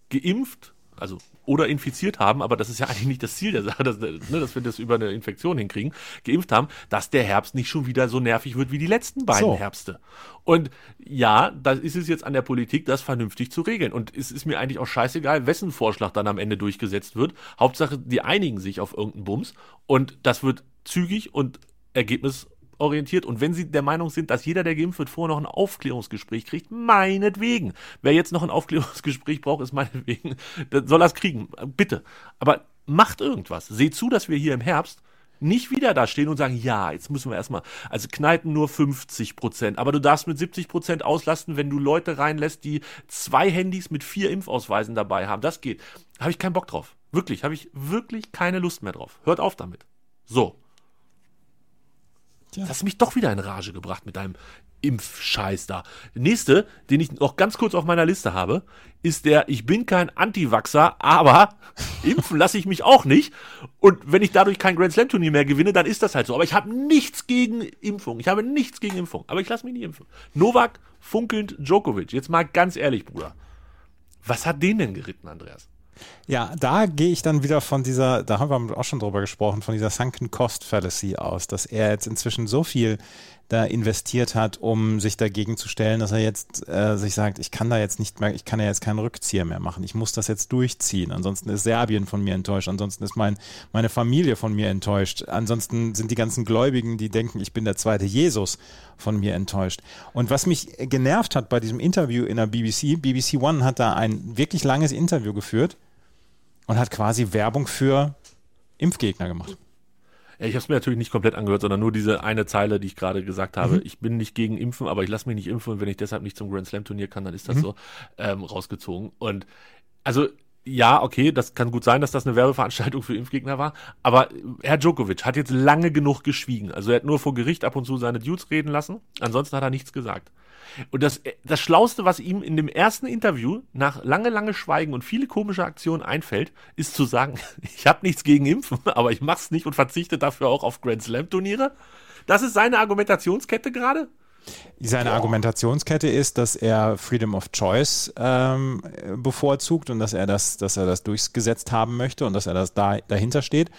geimpft also oder infiziert haben, aber das ist ja eigentlich nicht das Ziel der Sache, dass, ne, dass wir das über eine Infektion hinkriegen, geimpft haben, dass der Herbst nicht schon wieder so nervig wird wie die letzten beiden so. Herbste. Und ja, da ist es jetzt an der Politik, das vernünftig zu regeln. Und es ist mir eigentlich auch scheißegal, wessen Vorschlag dann am Ende durchgesetzt wird. Hauptsache, die einigen sich auf irgendeinen Bums und das wird zügig und Ergebnis orientiert und wenn Sie der Meinung sind, dass jeder, der geimpft wird, vorher noch ein Aufklärungsgespräch kriegt, meinetwegen. Wer jetzt noch ein Aufklärungsgespräch braucht, ist meinetwegen, soll es kriegen. Bitte. Aber macht irgendwas. Seht zu, dass wir hier im Herbst nicht wieder da stehen und sagen, ja, jetzt müssen wir erstmal, also Kneipen nur 50 Prozent, aber du darfst mit 70 Prozent auslasten, wenn du Leute reinlässt, die zwei Handys mit vier Impfausweisen dabei haben. Das geht. Habe ich keinen Bock drauf. Wirklich, habe ich wirklich keine Lust mehr drauf. Hört auf damit. So. Das hast mich doch wieder in Rage gebracht mit deinem Impfscheiß da. Nächste, den ich noch ganz kurz auf meiner Liste habe, ist der, ich bin kein Anti-Vaxxer, aber impfen lasse ich mich auch nicht. Und wenn ich dadurch kein Grand Slam Turnier mehr gewinne, dann ist das halt so. Aber ich habe nichts gegen Impfung. Ich habe nichts gegen Impfung. Aber ich lasse mich nicht impfen. Novak funkelnd Djokovic. Jetzt mal ganz ehrlich, Bruder. Was hat den denn geritten, Andreas? Ja, da gehe ich dann wieder von dieser, da haben wir auch schon drüber gesprochen, von dieser Sunken Cost Fallacy aus, dass er jetzt inzwischen so viel da investiert hat, um sich dagegen zu stellen, dass er jetzt äh, sich sagt, ich kann da jetzt nicht mehr, ich kann ja jetzt keinen Rückzieher mehr machen. Ich muss das jetzt durchziehen. Ansonsten ist Serbien von mir enttäuscht. Ansonsten ist mein, meine Familie von mir enttäuscht. Ansonsten sind die ganzen Gläubigen, die denken, ich bin der zweite Jesus, von mir enttäuscht. Und was mich genervt hat bei diesem Interview in der BBC, BBC One hat da ein wirklich langes Interview geführt und hat quasi Werbung für Impfgegner gemacht. Ja, ich habe es mir natürlich nicht komplett angehört, sondern nur diese eine Zeile, die ich gerade gesagt habe. Mhm. Ich bin nicht gegen Impfen, aber ich lasse mich nicht impfen und wenn ich deshalb nicht zum Grand Slam Turnier kann, dann ist das mhm. so ähm, rausgezogen. Und also ja, okay, das kann gut sein, dass das eine Werbeveranstaltung für Impfgegner war, aber Herr Djokovic hat jetzt lange genug geschwiegen. Also er hat nur vor Gericht ab und zu seine Dudes reden lassen, ansonsten hat er nichts gesagt. Und das, das Schlauste, was ihm in dem ersten Interview nach lange, lange Schweigen und viele komische Aktionen einfällt, ist zu sagen, ich habe nichts gegen Impfen, aber ich mach's nicht und verzichte dafür auch auf Grand Slam Turniere. Das ist seine Argumentationskette gerade. Seine Boah. Argumentationskette ist, dass er Freedom of Choice ähm, bevorzugt und dass er das, dass er das durchgesetzt haben möchte und dass er das da, dahinter steht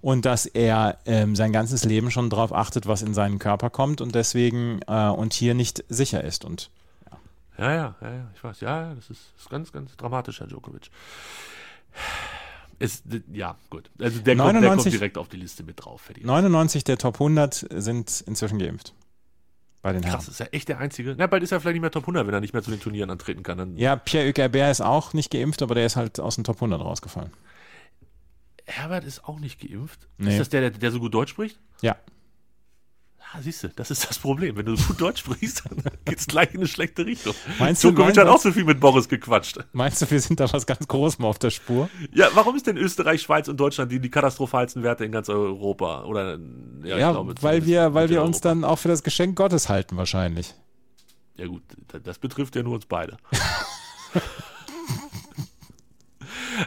und dass er ähm, sein ganzes Leben schon darauf achtet, was in seinen Körper kommt und deswegen äh, und hier nicht sicher ist und ja. Ja, ja, ja, ich weiß, ja, das ist, ist ganz, ganz dramatisch, Herr Djokovic. Ist, ja, gut. Also der, 99, kommt, der kommt direkt auf die Liste mit drauf. 99 der Top 100 sind inzwischen geimpft. Bei den Krass, Herren. ist ja echt der Einzige. Na, bald ist er vielleicht nicht mehr Top 100, wenn er nicht mehr zu den Turnieren antreten kann. Dann ja, Pierre Hugerbert ist auch nicht geimpft, aber der ist halt aus dem Top 100 rausgefallen. Herbert ist auch nicht geimpft. Nee. Ist das der, der, der so gut Deutsch spricht? Ja. Ah, siehst du, das ist das Problem. Wenn du gut Deutsch sprichst, dann geht es gleich in eine schlechte Richtung. Meinst du, Djokovic hat auch so viel mit Boris gequatscht. Meinst du, wir sind da was ganz Großes auf der Spur? Ja, warum ist denn Österreich, Schweiz und Deutschland die, die katastrophalsten Werte in ganz Europa? Oder, ja, ja glaube, weil wir, weil wir uns dann auch für das Geschenk Gottes halten, wahrscheinlich. Ja, gut, das betrifft ja nur uns beide.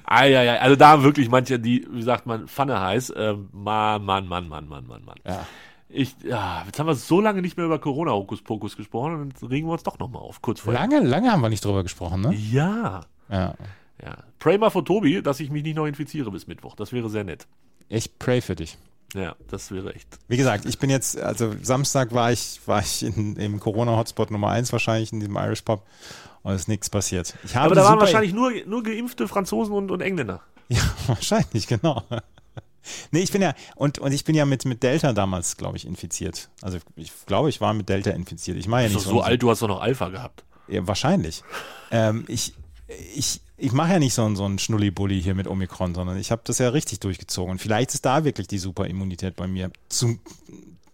ah, ja, ja, also da wirklich manche, die, wie sagt man, Pfanne heiß. Äh, Mann, Mann, Mann, Mann, Mann, Mann, Mann. Ja. Ich, ja, jetzt haben wir so lange nicht mehr über Corona-Hokuspokus gesprochen und dann regen wir uns doch nochmal auf, kurz vorher. Lange, lange haben wir nicht drüber gesprochen, ne? Ja. Ja. ja. Pray mal für Tobi, dass ich mich nicht noch infiziere bis Mittwoch. Das wäre sehr nett. Ich pray für dich. Ja, das wäre echt. Wie gesagt, ich bin jetzt, also Samstag war ich, war ich in, im Corona-Hotspot Nummer 1 wahrscheinlich in diesem Irish Pop und es ist nichts passiert. Aber da waren wahrscheinlich nur, nur geimpfte Franzosen und, und Engländer. Ja, wahrscheinlich, genau. Nee, ich bin ja, und, und ich bin ja mit, mit Delta damals, glaube ich, infiziert. Also ich glaube, ich war mit Delta infiziert. Ich mache ja nicht so. so alt, du hast doch noch Alpha gehabt. Ja, wahrscheinlich. ähm, ich ich, ich mache ja nicht so, so einen Schnullibulli hier mit Omikron, sondern ich habe das ja richtig durchgezogen. Und vielleicht ist da wirklich die Superimmunität bei mir zu,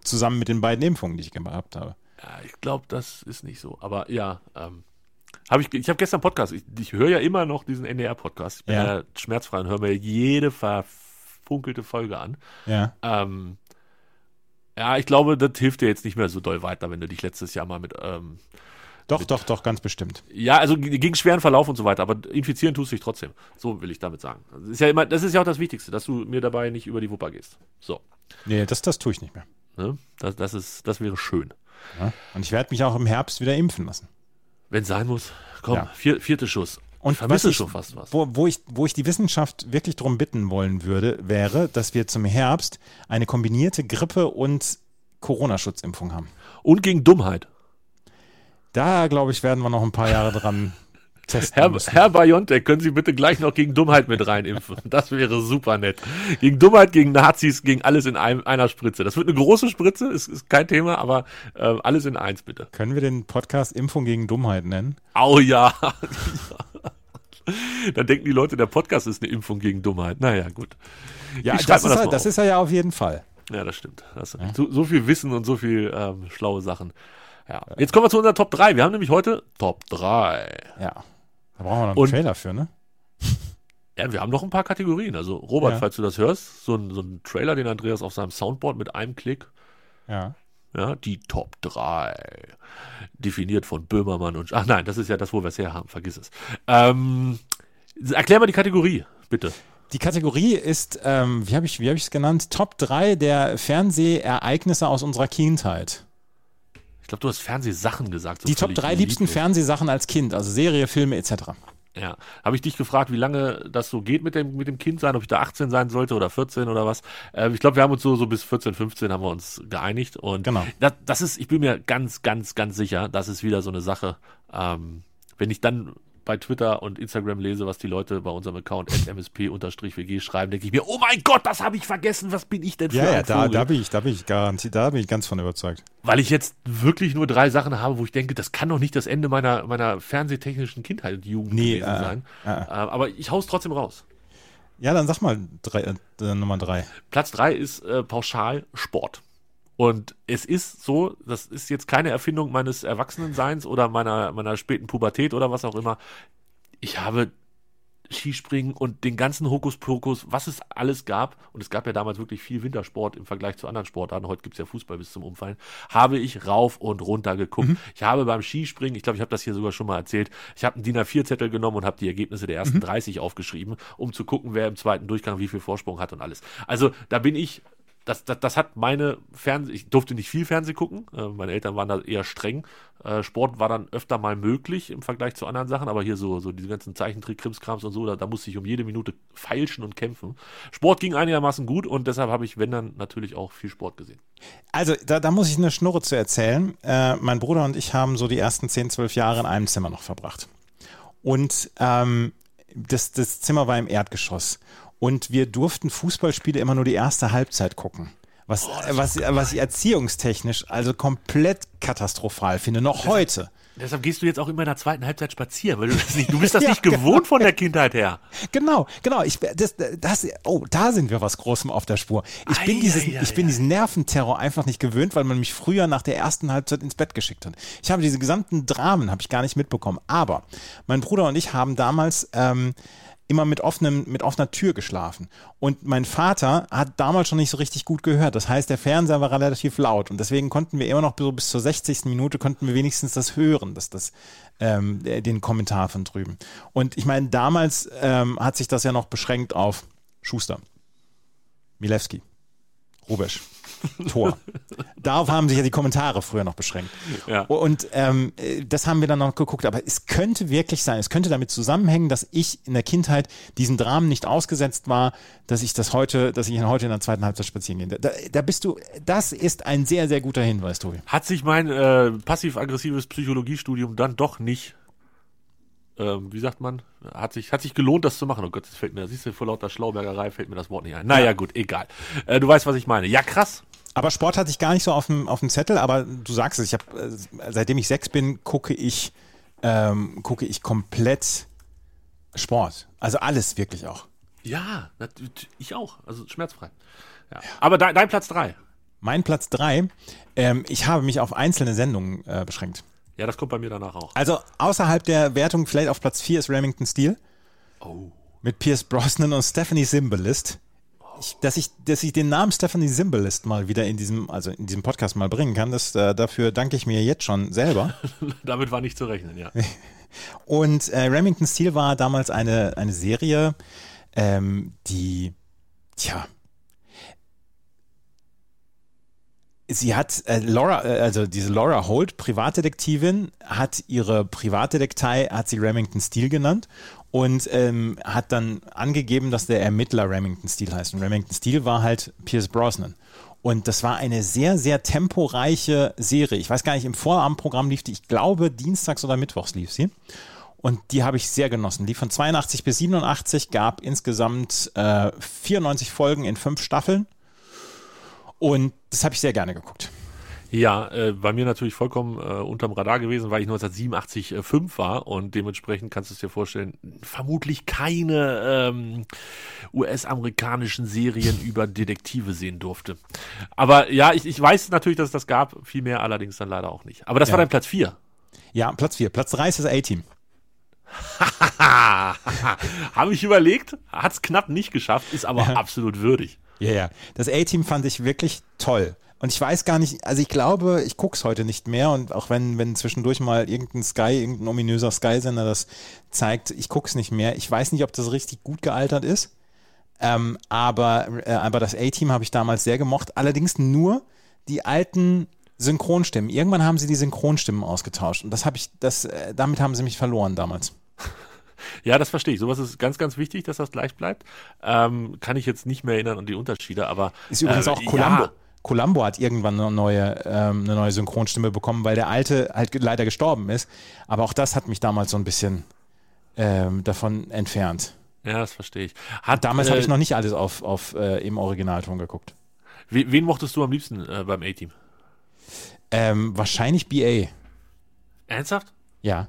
zusammen mit den beiden Impfungen, die ich gehabt habe. Ja, ich glaube, das ist nicht so. Aber ja, ähm, hab ich, ich habe gestern Podcast, ich, ich höre ja immer noch diesen NDR-Podcast. Ich bin ja, ja schmerzfrei und höre mir jede Ver funkelte Folge an. Ja. Ähm, ja, ich glaube, das hilft dir jetzt nicht mehr so doll weiter, wenn du dich letztes Jahr mal mit. Ähm, doch, mit, doch, doch, ganz bestimmt. Ja, also gegen schweren Verlauf und so weiter, aber infizieren tust du dich trotzdem. So will ich damit sagen. Das ist ja immer, das ist ja auch das Wichtigste, dass du mir dabei nicht über die Wupper gehst. So. Nee, das, das tue ich nicht mehr. Ne? Das, das, ist, das wäre schön. Ja. Und ich werde mich auch im Herbst wieder impfen lassen. Wenn es sein muss. Komm, ja. vier, vierter Schuss. Und vermisse ich, schon fast was. Wo, wo, ich, wo ich die Wissenschaft wirklich darum bitten wollen würde, wäre, dass wir zum Herbst eine kombinierte Grippe- und Corona-Schutzimpfung haben. Und gegen Dummheit. Da, glaube ich, werden wir noch ein paar Jahre dran, testen Herr, müssen. Herr Biontech, können Sie bitte gleich noch gegen Dummheit mit reinimpfen? Das wäre super nett. Gegen Dummheit, gegen Nazis, gegen alles in einem, einer Spritze. Das wird eine große Spritze, ist, ist kein Thema, aber äh, alles in eins bitte. Können wir den Podcast Impfung gegen Dummheit nennen? Au ja. Dann denken die Leute, der Podcast ist eine Impfung gegen Dummheit. Naja, gut. Ja, das, ist, das er, mal das ist er ja auf jeden Fall. Ja, das stimmt. Das, so, so viel Wissen und so viel ähm, schlaue Sachen. Ja. Jetzt kommen wir zu unserer Top 3. Wir haben nämlich heute Top 3. Ja. Da brauchen wir noch einen Und- Trailer für, ne? Ja, wir haben noch ein paar Kategorien. Also, Robert, Ja. falls du das hörst, so ein, so ein Trailer, den Andreas auf seinem Soundboard mit einem Klick, Ja. Ja, die Top 3. Definiert von Böhmermann und. Ach nein, das ist ja das, wo wir es her haben. Vergiss es. Ähm, erklär mal die Kategorie, bitte. Die Kategorie ist, ähm, wie habe ich es genannt? Top 3 der Fernsehereignisse aus unserer Kindheit. Ich glaube, du hast Fernsehsachen gesagt. so Die Top völlig 3 liebsten. Fernsehsachen als Kind, also Serie, Filme etc. Ja. Habe ich dich gefragt, wie lange das so geht mit dem, mit dem Kind sein, ob ich da 18 sein sollte oder 14 oder was. Äh, ich glaube, wir haben uns so, so bis 14, 15 haben wir uns geeinigt. Und Genau. das, das ist, ich bin mir ganz, ganz, ganz sicher, das ist wieder so eine Sache. Ähm, wenn ich dann bei Twitter und Instagram lese, was die Leute bei unserem Account msp-wg schreiben, denke ich mir, oh mein Gott, das habe ich vergessen, was bin ich denn für Ja, ja, ein da, Vogel? da bin ich, da bin ich garantiert, da bin ich ganz von überzeugt. Weil ich jetzt wirklich nur drei Sachen habe, wo ich denke, das kann doch nicht das Ende meiner, meiner fernsehtechnischen Kindheit und Jugend Nee, gewesen äh, sein. äh, äh. Aber ich hau's trotzdem raus. Ja, dann sag mal drei, äh, Nummer 3. Platz drei ist äh, pauschal Sport. Und es ist so, das ist jetzt keine Erfindung meines Erwachsenenseins oder meiner, meiner späten Pubertät oder was auch immer. Ich habe Skispringen und den ganzen Hokuspokus, was es alles gab, und es gab ja damals wirklich viel Wintersport im Vergleich zu anderen Sportarten, heute gibt's ja Fußball bis zum Umfallen, habe ich rauf und runter geguckt. Ich habe beim Skispringen, ich glaube, ich habe das hier sogar schon mal erzählt, ich habe einen DIN A4-Zettel genommen und habe die Ergebnisse der ersten 30 aufgeschrieben, um zu gucken, wer im zweiten Durchgang wie viel Vorsprung hat und alles. Also da bin ich das, das, das hat meine Fernseh, ich durfte nicht viel Fernseh gucken, äh, meine Eltern waren da eher streng. Äh, Sport war dann öfter mal möglich im Vergleich zu anderen Sachen, aber hier so, so diese ganzen Zeichentrick, Krimskrams und so, da, da musste ich um jede Minute feilschen und kämpfen. Sport ging einigermaßen gut und deshalb habe ich, wenn dann, natürlich auch viel Sport gesehen. Also, da, da muss ich eine Schnurre zu erzählen. Äh, mein Bruder und ich haben so die ersten 10, 12 Jahre in einem Zimmer noch verbracht. Und ähm, das, das Zimmer war im Erdgeschoss. Und wir durften Fußballspiele immer nur die erste Halbzeit gucken. Was, was, was ich erziehungstechnisch also komplett katastrophal finde, noch heute. Deshalb gehst du jetzt auch immer in der zweiten Halbzeit spazieren, weil du das nicht, du bist das Ja, nicht gewohnt von der Kindheit her. Genau, genau. Ich, das, das, oh, da sind wir was Großem auf der Spur. Ich bin, dieses, ei, ei, ich bin diesen Nerventerror einfach nicht gewöhnt, weil man mich früher nach der ersten Halbzeit ins Bett geschickt hat. Ich habe diese gesamten Dramen habe ich gar nicht mitbekommen. Aber mein Bruder und ich haben damals ähm, immer mit offenem, mit offener Tür geschlafen. Und mein Vater hat damals schon nicht so richtig gut gehört. Das heißt, der Fernseher war relativ laut und deswegen konnten wir immer noch so bis zur 60. Minute konnten wir wenigstens das hören, dass das ähm, äh, den Kommentar von drüben. Und ich meine, damals ähm, hat sich das ja noch beschränkt auf Schuster, Milewski, Rubesch, Tor. Darauf haben sich ja die Kommentare früher noch beschränkt. Ja. Und ähm, äh, das haben wir dann noch geguckt. Aber es könnte wirklich sein, es könnte damit zusammenhängen, dass ich in der Kindheit diesen Dramen nicht ausgesetzt war, dass ich das heute, dass ich heute in der zweiten Halbzeit spazieren gehe. Da, da bist du, das ist ein sehr, sehr guter Hinweis, Tobi. Hat sich mein äh, passiv-aggressives Psychologiestudium dann doch nicht, ähm, wie sagt man, hat sich, hat sich gelohnt, das zu machen. Oh Gott, das fällt mir, siehst du, vor lauter Schlaubergerei fällt mir das Wort nicht ein. Naja, gut, egal. Äh, du weißt, was ich meine. Ja, krass. Aber Sport hatte ich gar nicht so auf dem, auf dem Zettel, aber du sagst es, ich habe, äh, seitdem ich sechs bin, gucke ich, ähm, gucke ich komplett Sport. Also alles wirklich auch. Ja, ich auch. Also schmerzfrei. Ja. Aber de dein Platz drei. Mein Platz drei, ähm, ich habe mich auf einzelne Sendungen äh, beschränkt. Ja, das kommt bei mir danach auch. Also außerhalb der Wertung, vielleicht auf Platz vier ist Remington Steel. Oh. Mit Pierce Brosnan und Stephanie Zimbalist. Ich, dass, ich, dass ich den Namen Stephanie Zimbalist mal wieder in diesem, also in diesem Podcast mal bringen kann, das, äh, dafür danke ich mir jetzt schon selber. Damit war nicht zu rechnen, ja. Und äh, Remington Steel war damals eine, eine Serie, ähm, die, tja, sie hat, äh, Laura, äh, also diese Laura Holt, Privatdetektivin, hat ihre Privatdetektei, hat sie Remington Steel genannt und ähm, hat dann angegeben, dass der Ermittler Remington Steel heißt. Und Remington Steel war halt Pierce Brosnan. Und das war eine sehr, sehr temporeiche Serie. Ich weiß gar nicht, im Vorabendprogramm lief die, ich glaube, dienstags oder mittwochs lief sie. Und die habe ich sehr genossen. Die von 82 bis 87 gab insgesamt äh, 94 Folgen in fünf Staffeln. Und das habe ich sehr gerne geguckt. Ja, äh, bei mir natürlich vollkommen äh, unterm Radar gewesen, weil ich 1987 äh, fünf war und dementsprechend kannst du es dir vorstellen, vermutlich keine ähm, US-amerikanischen Serien über Detektive sehen durfte. Aber ja, ich, ich weiß natürlich, dass es das gab, viel mehr allerdings dann leider auch nicht. Aber das Ja. war dein Platz vier. Ja, Platz 4. Platz 3 ist das A-Team. Habe ich überlegt, hat es knapp nicht geschafft, ist aber absolut würdig. Ja, ja. Das A-Team fand ich wirklich toll. Und ich weiß gar nicht, also ich glaube, ich gucke es heute nicht mehr und auch wenn, wenn zwischendurch mal irgendein Sky, irgendein ominöser Sky-Sender das zeigt, ich gucke es nicht mehr. Ich weiß nicht, ob das richtig gut gealtert ist. Ähm, aber, äh, aber das A-Team habe ich damals sehr gemocht. Allerdings nur die alten Synchronstimmen. Irgendwann haben sie die Synchronstimmen ausgetauscht und das habe ich, das, äh, damit haben sie mich verloren damals. Ja, das verstehe ich. Sowas ist ganz, ganz wichtig, dass das gleich bleibt. Ähm, kann ich jetzt nicht mehr erinnern an die Unterschiede, aber Ist übrigens äh, auch Columbo. Ja, Columbo hat irgendwann eine neue, ähm, eine neue Synchronstimme bekommen, weil der alte halt leider gestorben ist. Aber auch das hat mich damals so ein bisschen ähm, davon entfernt. ja, das verstehe ich. Hat, Damals äh, habe ich noch nicht alles auf, auf äh, im Originalton geguckt. Wen, wen mochtest du am liebsten äh, beim A-Team? Ähm, wahrscheinlich BA. Ernsthaft? Ja.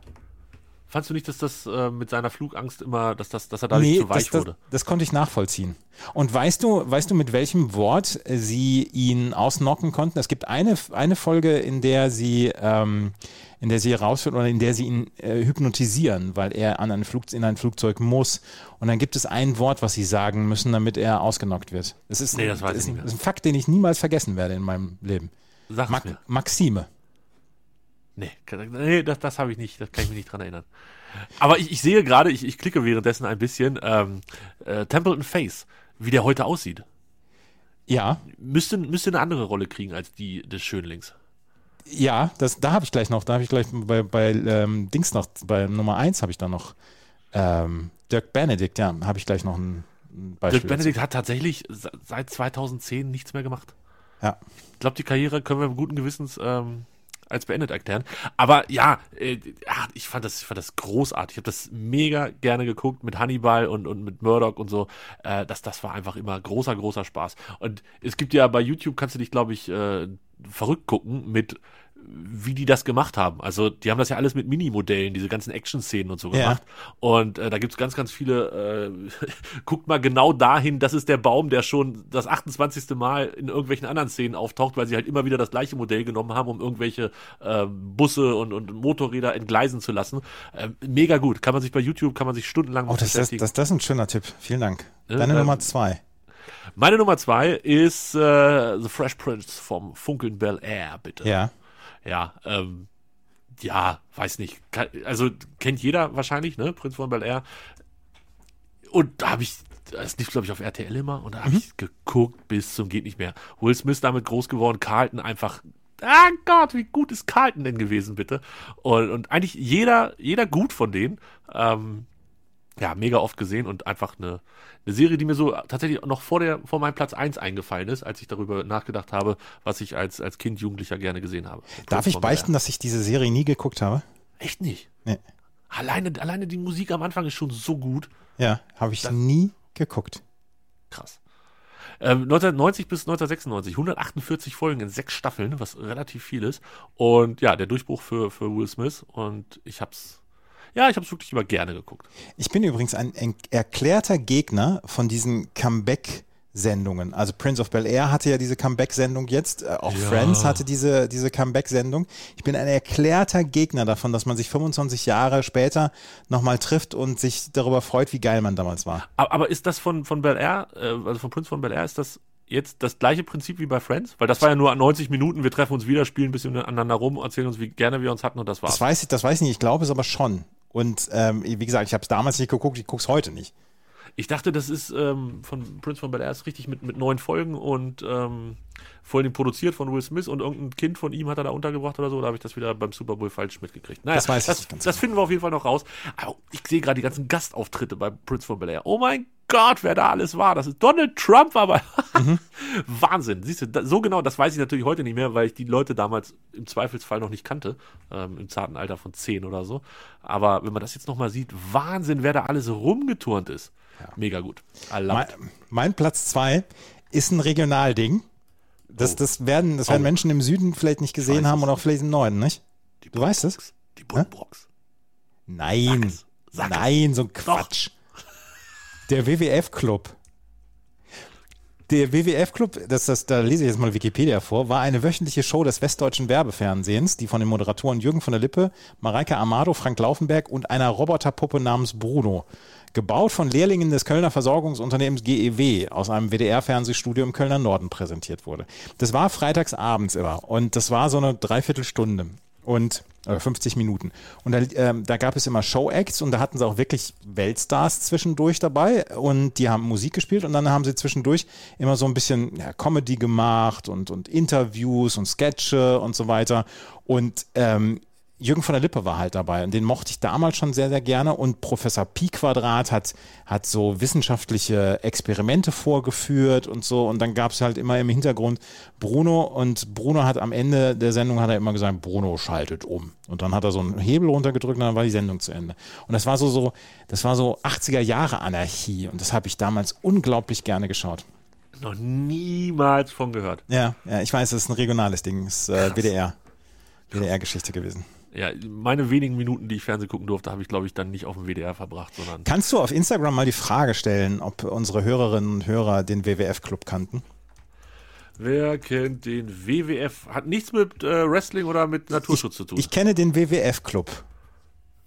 Fandst du nicht, dass das äh, mit seiner Flugangst immer, dass, das, dass er dadurch zu weich das, das, wurde? das konnte ich nachvollziehen. Und weißt du, weißt du, mit welchem Wort äh, sie ihn ausnocken konnten? Es gibt eine, eine Folge, in der sie, ähm, in der sie herausfinden oder in der sie ihn äh, hypnotisieren, weil er an ein Flug, in ein Flugzeug muss. Und dann gibt es ein Wort, was sie sagen müssen, damit er ausgenockt wird. Das ist, Nee, das weiß ich ist, nicht ein, mehr. das ist ein Fakt, den ich niemals vergessen werde in meinem Leben. Sag Ma mir. Maxime. Nee, nee das, das habe ich nicht, das kann ich mich nicht dran erinnern. Aber ich, ich sehe gerade, ich, ich klicke währenddessen ein bisschen, ähm, äh, Templeton Face, wie der heute aussieht. Ja, Müsste, müsste eine andere Rolle kriegen als die des Schönlings. ja, das, da habe ich gleich noch, da habe ich gleich bei, bei ähm, Dings noch, bei Nummer 1 habe ich da noch ähm, Dirk Benedict, ja, habe ich gleich noch ein, ein Beispiel. Dirk Benedict hat tatsächlich se- seit 2010 nichts mehr gemacht. dazu. Ja. Ich glaube, die Karriere können wir guten Gewissens ähm, als beendet erklären. Aber ja, äh, ach, ich, fand das, ich fand das großartig. Ich habe das mega gerne geguckt mit Hannibal und, und mit Murdoch und so. Äh, das, das war einfach immer großer, großer Spaß. Und es gibt ja bei YouTube, kannst du dich, glaube ich, äh, verrückt gucken mit wie die das gemacht haben. Also die haben das ja alles mit Minimodellen, diese ganzen Action-Szenen und so Ja. gemacht. Und äh, da gibt's ganz, ganz viele, äh, guckt mal genau dahin, das ist der Baum, der schon das 28. Mal in irgendwelchen anderen Szenen auftaucht, weil sie halt immer wieder das gleiche Modell genommen haben, um irgendwelche äh, Busse und, und Motorräder entgleisen zu lassen. Ähm, mega gut. Kann man sich bei YouTube, kann man sich stundenlang Oh, das, das, beschäftigen. das, das ist ein schöner Tipp. Vielen Dank. Ja, Deine ähm, Nummer 2. Meine Nummer zwei ist äh, The Fresh Prince vom Funkeln Bel Air, bitte. Ja. Ja, ähm, ja, weiß nicht. Also kennt jeder wahrscheinlich, ne? Prinz von Bel Air. Und da habe ich, das lief, glaube ich, auf RTL immer, und da habe Mhm. ich geguckt bis zum geht nicht mehr. Will Smith damit groß geworden, Carlton einfach. Ah Gott, wie gut ist Carlton denn gewesen, bitte? Und, und eigentlich jeder, jeder gut von denen. Ähm, ja, mega oft gesehen und einfach eine, eine Serie, die mir so tatsächlich noch vor der, vor meinem Platz 1 eingefallen ist, als ich darüber nachgedacht habe, was ich als, als Kind, Jugendlicher gerne gesehen habe. Darf ich beichten, dass ich diese Serie nie geguckt habe? Echt nicht. Nee. Alleine, alleine die Musik am Anfang ist schon so gut. Ja, habe ich nie geguckt. Krass. Ähm, 1990 bis 1996, 148 Folgen in sechs Staffeln, was relativ viel ist. Und ja, der Durchbruch für, für Will Smith. Und ich hab's, ja, ich hab's wirklich immer gerne geguckt. Ich bin übrigens ein, ein erklärter Gegner von diesen Comeback-Sendungen. Also Prince of Bel Air hatte ja diese Comeback-Sendung jetzt, äh, auch Ja. Friends hatte diese, diese Comeback-Sendung. Ich bin ein erklärter Gegner davon, dass man sich 25 Jahre später nochmal trifft und sich darüber freut, wie geil man damals war. Aber, ist das von, von Bel Air, äh, also von Prince von Bel Air, ist das jetzt das gleiche Prinzip wie bei Friends? Weil das war ja nur 90 Minuten, wir treffen uns wieder, spielen ein bisschen aneinander rum, erzählen uns, wie gerne wir uns hatten und das war's. Das weiß ich, das weiß ich nicht, ich glaube es aber schon. Und ähm, wie gesagt, ich habe es damals nicht geguckt, ich gucke es heute nicht. Ich dachte, das ist ähm, von Prince von Bel Air ist richtig mit, mit neun Folgen und ähm, vor allem produziert von Will Smith und irgendein Kind von ihm hat er da untergebracht oder so. Da habe ich das wieder beim Super Bowl falsch mitgekriegt. Naja, Das weiß ich das, ganz das genau. finden wir auf jeden Fall noch raus. Aber ich sehe gerade die ganzen Gastauftritte bei Prince von Bel Air. Oh mein Gott, wer da alles war. Das ist Donald Trump, aber Mhm. Wahnsinn. Siehst du, da, so genau, das weiß ich natürlich heute nicht mehr, weil ich die Leute damals im Zweifelsfall noch nicht kannte, ähm, im zarten Alter von 10 oder so. Aber wenn man das jetzt nochmal sieht, Wahnsinn, wer da alles rumgeturnt ist. Mega gut. Mein, mein Platz zwei ist ein Regionalding. Das, das werden, das werden Oh. Menschen im Süden vielleicht nicht gesehen haben oder auch vielleicht im Norden, nicht? Die Du weißt es? Die Bullbox. Nein. es. Sag es. Nein, so ein Quatsch. Der WWF-Club. Der WWF-Club, das, das, da lese ich jetzt mal Wikipedia vor, war eine wöchentliche Show des westdeutschen Werbefernsehens, die von den Moderatoren Jürgen von der Lippe, Mareike Amado, Frank Laufenberg und einer Roboterpuppe namens Bruno. Gebaut von Lehrlingen des Kölner Versorgungsunternehmens GEW aus einem WDR-Fernsehstudio im Kölner Norden präsentiert wurde. Das war freitags abends immer und das war so eine Dreiviertelstunde und äh, 50 Minuten. Und da, ähm, da gab es immer Show-Acts und da hatten sie auch wirklich Weltstars zwischendurch dabei und die haben Musik gespielt und dann haben sie zwischendurch immer so ein bisschen ja, Comedy gemacht und, und Interviews und Sketche und so weiter. Und ähm, Jürgen von der Lippe war halt dabei und den mochte ich damals schon sehr, sehr gerne. Und Professor Pi Quadrat hat, hat so wissenschaftliche Experimente vorgeführt und so. Und dann gab es halt immer im Hintergrund Bruno und Bruno hat am Ende der Sendung hat er immer gesagt, Bruno schaltet um. Und dann hat er so einen Hebel runtergedrückt und dann war die Sendung zu Ende. Und das war so, so, das war so 80er Jahre Anarchie und das habe ich damals unglaublich gerne geschaut. Noch niemals von gehört. Ja, ja, ich weiß, es ist ein regionales Ding, es ist äh, WDR. WDR-Geschichte gewesen. Ja, meine wenigen Minuten, die ich Fernsehen gucken durfte, habe ich, glaube ich, dann nicht auf dem WDR verbracht, sondern Kannst du auf Instagram mal die Frage stellen, ob unsere Hörerinnen und Hörer den WWF-Club kannten? wer kennt den WWF? Hat nichts mit äh, Wrestling oder mit Naturschutz zu tun. Ich kenne den WWF-Club.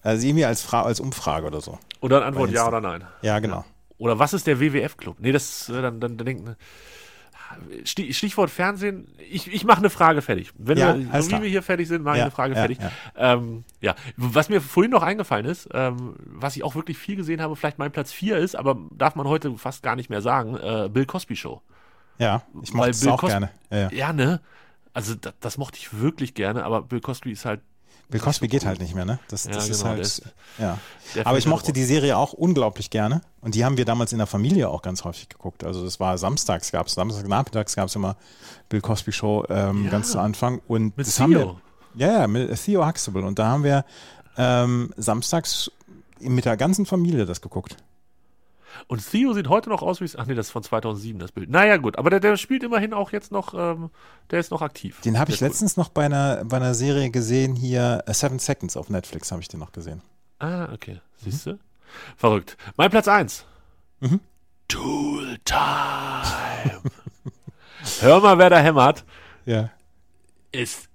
Also irgendwie als, Fra als Umfrage oder so. oder eine Antwort ja oder nein. Ja, genau. Oder was ist der WWF-Club? Nee, das, äh, dann, dann, dann denken, Sti- Stichwort Fernsehen, ich, ich mache eine Frage fertig. Wenn Ja, wir, so wie wir hier fertig sind, mache Ja, ich eine Frage ja, fertig. ja. Ähm, ja, was mir vorhin noch eingefallen ist, ähm, was ich auch wirklich viel gesehen habe, vielleicht mein Platz 4 ist, aber darf man heute fast gar nicht mehr sagen, äh, Bill Cosby Show. Ja, ich mochte es Bill auch Cos- gerne. Ja, ne? Also das, das mochte ich wirklich gerne, aber Bill Cosby ist halt Bill Cosby geht halt nicht mehr, ne? Das, Ja, das ist genau, halt. der ist- ja. Aber ich fällt mochte halt die Serie auch unglaublich gerne. Und die haben wir damals in der Familie auch ganz häufig geguckt. Also das war samstags gab es, Samstagnachmittags gab es immer Bill Cosby Show ähm, Ja. ganz zu Anfang. Und Mit das haben wir. Theo. Ja, ja, mit Theo Huxtable. Und da haben wir ähm, samstags mit der ganzen Familie das geguckt. Und Theo sieht heute noch aus wie. Ach nee, das ist von 2007, das Bild. Naja, gut, aber der, der spielt immerhin auch jetzt noch. Ähm, der ist noch aktiv. Den habe ich cool. letztens noch bei einer, bei einer Serie gesehen hier, äh, Seven Seconds auf Netflix habe ich den noch gesehen. Ah, okay. Siehst du? Verrückt. Mein Platz 1. Mhm. Tool Time. Hör mal, wer da hämmert. Ja. Ist.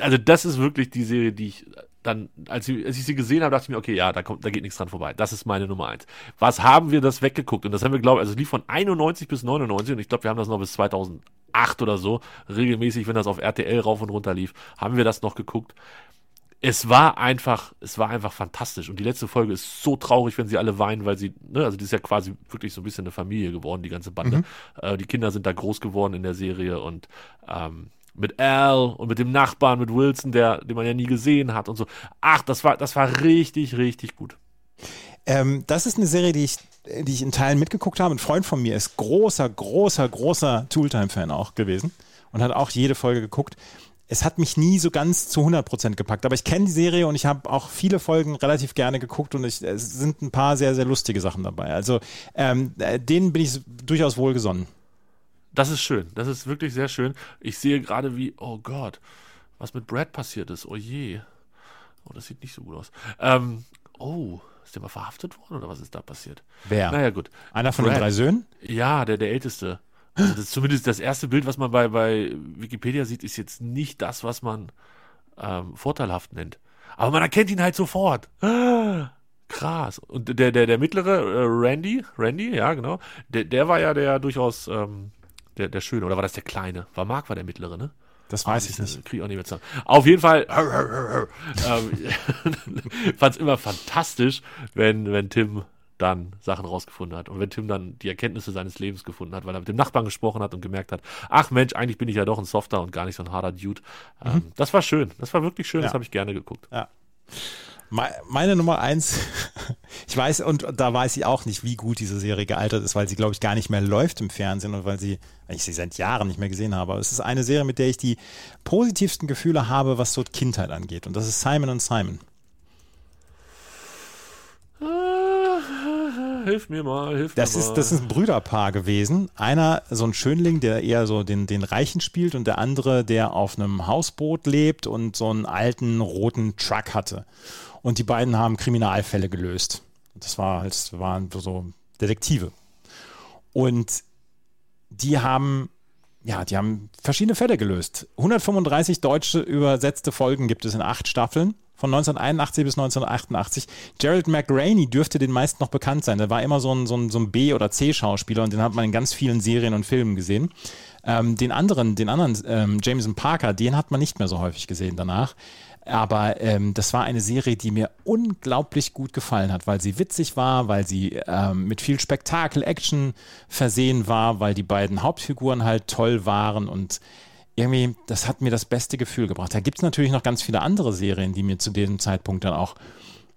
Also, das ist wirklich die Serie, die ich dann, als ich, als ich sie gesehen habe, dachte ich mir, okay, ja, da kommt, da geht nichts dran vorbei. Das ist meine Nummer eins. Was haben wir das weggeguckt? Und das haben wir, glaube ich, also es lief von 91 bis 99 und ich glaube, wir haben das noch bis 2008 oder so, regelmäßig, wenn das auf RTL rauf und runter lief, haben wir das noch geguckt. Es war einfach, es war einfach fantastisch. Und die letzte Folge ist so traurig, wenn sie alle weinen, weil sie, ne, also die ist ja quasi wirklich so ein bisschen eine Familie geworden, die ganze Bande. Äh, die Kinder sind da groß geworden in der Serie und ähm, mit Al und mit dem Nachbarn, mit Wilson, der, den man ja nie gesehen hat und so. Ach, das war, das war richtig, richtig gut. Ähm, das ist eine Serie, die ich, die ich in Teilen mitgeguckt habe. Ein Freund von mir ist großer, großer, großer Tooltime-Fan auch gewesen und hat auch jede Folge geguckt. Es hat mich nie so ganz zu 100% gepackt, aber ich kenne die Serie und ich habe auch viele Folgen relativ gerne geguckt und ich, es sind ein paar sehr, sehr lustige Sachen dabei. Also ähm, äh, denen bin ich durchaus wohlgesonnen. Das ist schön. Das ist wirklich sehr schön. Ich sehe gerade wie, oh Gott, was mit Brad passiert ist. Oh je. Oh, das sieht nicht so gut aus. Ähm, oh, ist der mal verhaftet worden oder was ist da passiert? Wer? Naja, gut. Einer von den Brad. drei Söhnen? Ja, der, der Älteste. Also das ist zumindest das erste Bild, was man bei, bei Wikipedia sieht, ist jetzt nicht das, was man ähm, vorteilhaft nennt. Aber man erkennt ihn halt sofort. Ah, krass. Und der, der, der mittlere, äh, Randy, Randy, ja, genau, der, der war ja der durchaus ähm, der, der Schöne. Oder war das der Kleine? War Mark war der mittlere, ne? Das weiß ich nicht. Krieg ich auch nicht mehr zusammen. Auf jeden Fall ähm, fand es immer fantastisch, wenn, wenn Tim dann Sachen rausgefunden hat und wenn Tim dann die Erkenntnisse seines Lebens gefunden hat, weil er mit dem Nachbarn gesprochen hat und gemerkt hat, ach Mensch, eigentlich bin ich ja doch ein Softer und gar nicht so ein harter Dude. Ähm, das war schön, das war wirklich schön, das Ja. habe ich gerne geguckt. Ja. Meine Nummer eins, ich weiß, und da weiß ich auch nicht, wie gut diese Serie gealtert ist, weil sie, glaube ich, gar nicht mehr läuft im Fernsehen und weil sie, weil ich sie seit Jahren nicht mehr gesehen habe. Aber es ist eine Serie, mit der ich die positivsten Gefühle habe, was so Kindheit angeht. Und das ist Simon und Simon. hilf mir mal, hilf das mir ist, mal. Das ist ein Brüderpaar gewesen. Einer, so ein Schönling, der eher so den, den Reichen spielt und der andere, der auf einem Hausboot lebt und so einen alten roten Truck hatte. Und die beiden haben Kriminalfälle gelöst. Das war halt, waren so Detektive. Und die haben, ja, die haben verschiedene Fälle gelöst. 135 deutsche übersetzte Folgen gibt es in acht Staffeln von 1981 bis 1988. Gerald McRaney dürfte den meisten noch bekannt sein. Der war immer so ein, so ein, so ein B- oder C-Schauspieler und den hat man in ganz vielen Serien und Filmen gesehen. Ähm, den anderen, den anderen ähm, Jameson Parker, den hat man nicht mehr so häufig gesehen danach. Aber ähm, das war eine Serie, die mir unglaublich gut gefallen hat, weil sie witzig war, weil sie ähm, mit viel Spektakel, Action versehen war, weil die beiden Hauptfiguren halt toll waren und irgendwie, das hat mir das beste Gefühl gebracht. Da gibt es natürlich noch ganz viele andere Serien, die mir zu dem Zeitpunkt dann auch,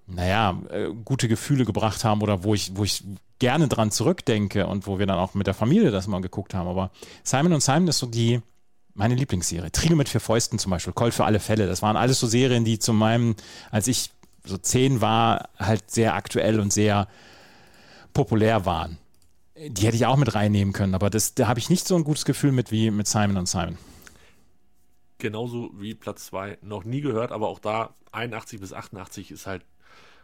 naja, äh, gute Gefühle gebracht haben oder wo ich, wo ich gerne dran zurückdenke und wo wir dann auch mit der Familie das mal geguckt haben. Aber Simon und Simon ist so die, meine Lieblingsserie. Trio mit vier Fäusten zum Beispiel, Colt für alle Fälle. Das waren alles so Serien, die zu meinem, als ich so zehn war, halt sehr aktuell und sehr populär waren. Die hätte ich auch mit reinnehmen können, aber das, da habe ich nicht so ein gutes Gefühl mit wie mit Simon und Simon genauso wie Platz 2 noch nie gehört, aber auch da 81 bis 88 ist halt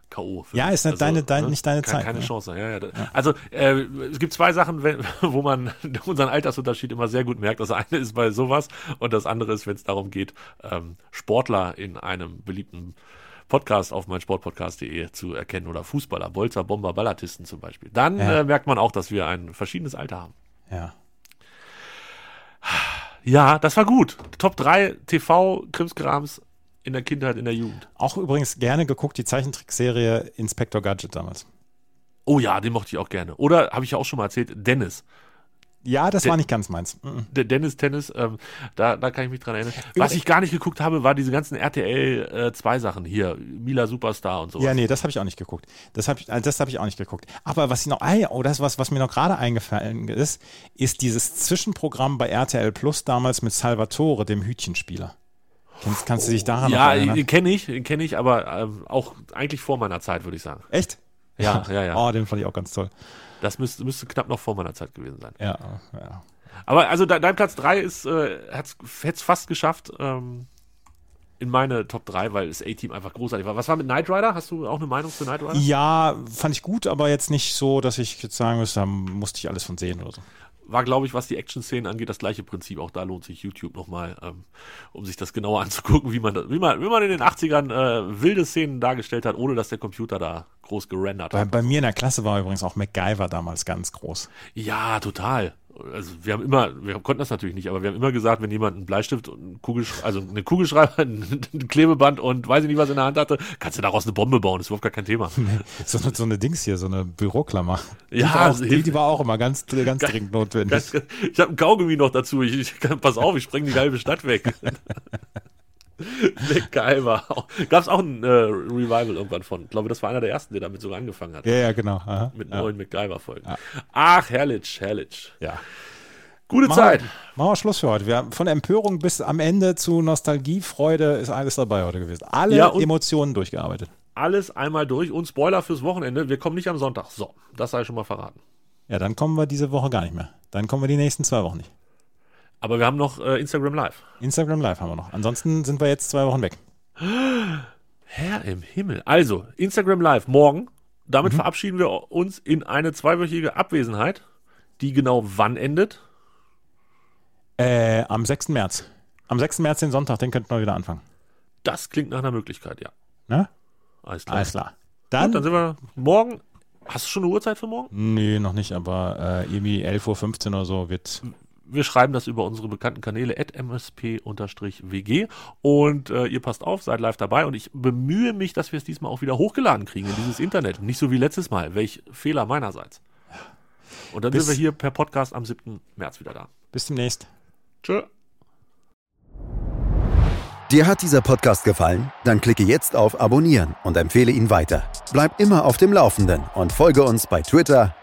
K.O. Ja, ist nicht, also, deine, deine, ne? nicht deine Zeit. Keine ne? Chance. Ja, ja. Also äh, es gibt zwei Sachen, wenn, wo man unseren Altersunterschied immer sehr gut merkt. Das eine ist bei sowas und das andere ist, wenn es darum geht, ähm, Sportler in einem beliebten Podcast auf meinsportpodcast.de zu erkennen oder Fußballer, Bolzer, Bomber, Ballatisten zum Beispiel. Dann ja. äh, merkt man auch, dass wir ein verschiedenes Alter haben. Ja. Ja, das war gut. Top 3 TV-Krimskrams in der Kindheit, in der Jugend. Auch übrigens gerne geguckt, die Zeichentrickserie Inspector Gadget damals. Oh ja, den mochte ich auch gerne. Oder, habe ich ja auch schon mal erzählt, Dennis. Ja, das De war nicht ganz meins. Der Dennis Tennis, ähm, da, da kann ich mich dran erinnern. Was ich gar nicht geguckt habe, war diese ganzen RTL 2 äh, Sachen hier, Mila Superstar und so. Ja, nee, das habe ich auch nicht geguckt. Das habe ich, also das hab ich auch nicht geguckt. Aber was ich noch, ah, oh, das was, was mir noch gerade eingefallen ist, ist dieses Zwischenprogramm bei RTL Plus damals mit Salvatore, dem Hütchenspieler. Kannst, kannst du dich daran ja, erinnern? Ja, kenne ich, kenne ich, aber ähm, auch eigentlich vor meiner Zeit, würde ich sagen. Echt? Ja, ja, ja. Oh, den fand ich auch ganz toll. Das müsste, müsste knapp noch vor meiner Zeit gewesen sein. Ja, ja. Aber also de, dein Platz 3 ist, äh, hätte es fast geschafft ähm, in meine Top 3, weil das A-Team einfach großartig war. Was war mit Knight Rider? Hast du auch eine Meinung zu Knight Rider? Ja, fand ich gut, aber jetzt nicht so, dass ich jetzt sagen müsste, da musste ich alles von sehen oder so war, glaube ich, was die Action-Szenen angeht, das gleiche Prinzip. Auch da lohnt sich YouTube nochmal, ähm, um sich das genauer anzugucken, wie man, wie man, wie man in den 80ern äh, wilde Szenen dargestellt hat, ohne dass der Computer da groß gerendert bei, hat. Bei mir in der Klasse war übrigens auch MacGyver damals ganz groß. Ja, total also wir haben immer, wir konnten das natürlich nicht, aber wir haben immer gesagt, wenn jemand einen Bleistift und einen Kugelschreiber, also eine Kugelschreiber, ein Klebeband und weiß ich nicht was in der Hand hatte, kannst du daraus eine Bombe bauen, das ist überhaupt gar kein Thema. so, eine, so eine Dings hier, so eine Büroklammer. Die ja, war auch, die, die, war auch immer ganz, ganz dringend notwendig. Ich habe ein Kaugummi noch dazu, ich, ich, pass auf, ich spreng die halbe Stadt weg. MacGyver. Gab es auch ein äh, Revival irgendwann von. Ich glaube, das war einer der ersten, der damit sogar angefangen hat. Ja, ja, genau. Aha, mit ja. neuen MacGyver-Folgen. Ja. Ach, herrlich, herrlich. Ja. Gute machen Zeit. Machen wir Schluss für heute. Wir haben von Empörung bis am Ende zu Nostalgie, Freude ist alles dabei heute gewesen. Alle ja, Emotionen durchgearbeitet. Alles einmal durch und Spoiler fürs Wochenende. Wir kommen nicht am Sonntag. So, das sei schon mal verraten. Ja, dann kommen wir diese Woche gar nicht mehr. Dann kommen wir die nächsten zwei Wochen nicht. Aber wir haben noch äh, Instagram Live. Instagram Live haben wir noch. Ansonsten sind wir jetzt zwei Wochen weg. Herr im Himmel. Also, Instagram Live morgen. Damit mhm. verabschieden wir uns in eine zweiwöchige Abwesenheit, die genau wann endet? Äh, am 6. März. Am 6. März, den Sonntag, den könnten wir wieder anfangen. Das klingt nach einer Möglichkeit, ja. Ne? Alles klar. Alles klar. Dann, Gut, dann sind wir morgen. Hast du schon eine Uhrzeit für morgen? Nee, noch nicht, aber äh, irgendwie 11.15 Uhr oder so wird wir schreiben das über unsere bekannten Kanäle msp-wg und äh, ihr passt auf, seid live dabei und ich bemühe mich, dass wir es diesmal auch wieder hochgeladen kriegen in dieses Internet. Nicht so wie letztes Mal. Welch Fehler meinerseits. Und dann Bis sind wir hier per Podcast am 7. März wieder da. Bis demnächst. Tschö. Dir hat dieser Podcast gefallen? Dann klicke jetzt auf Abonnieren und empfehle ihn weiter. Bleib immer auf dem Laufenden und folge uns bei Twitter,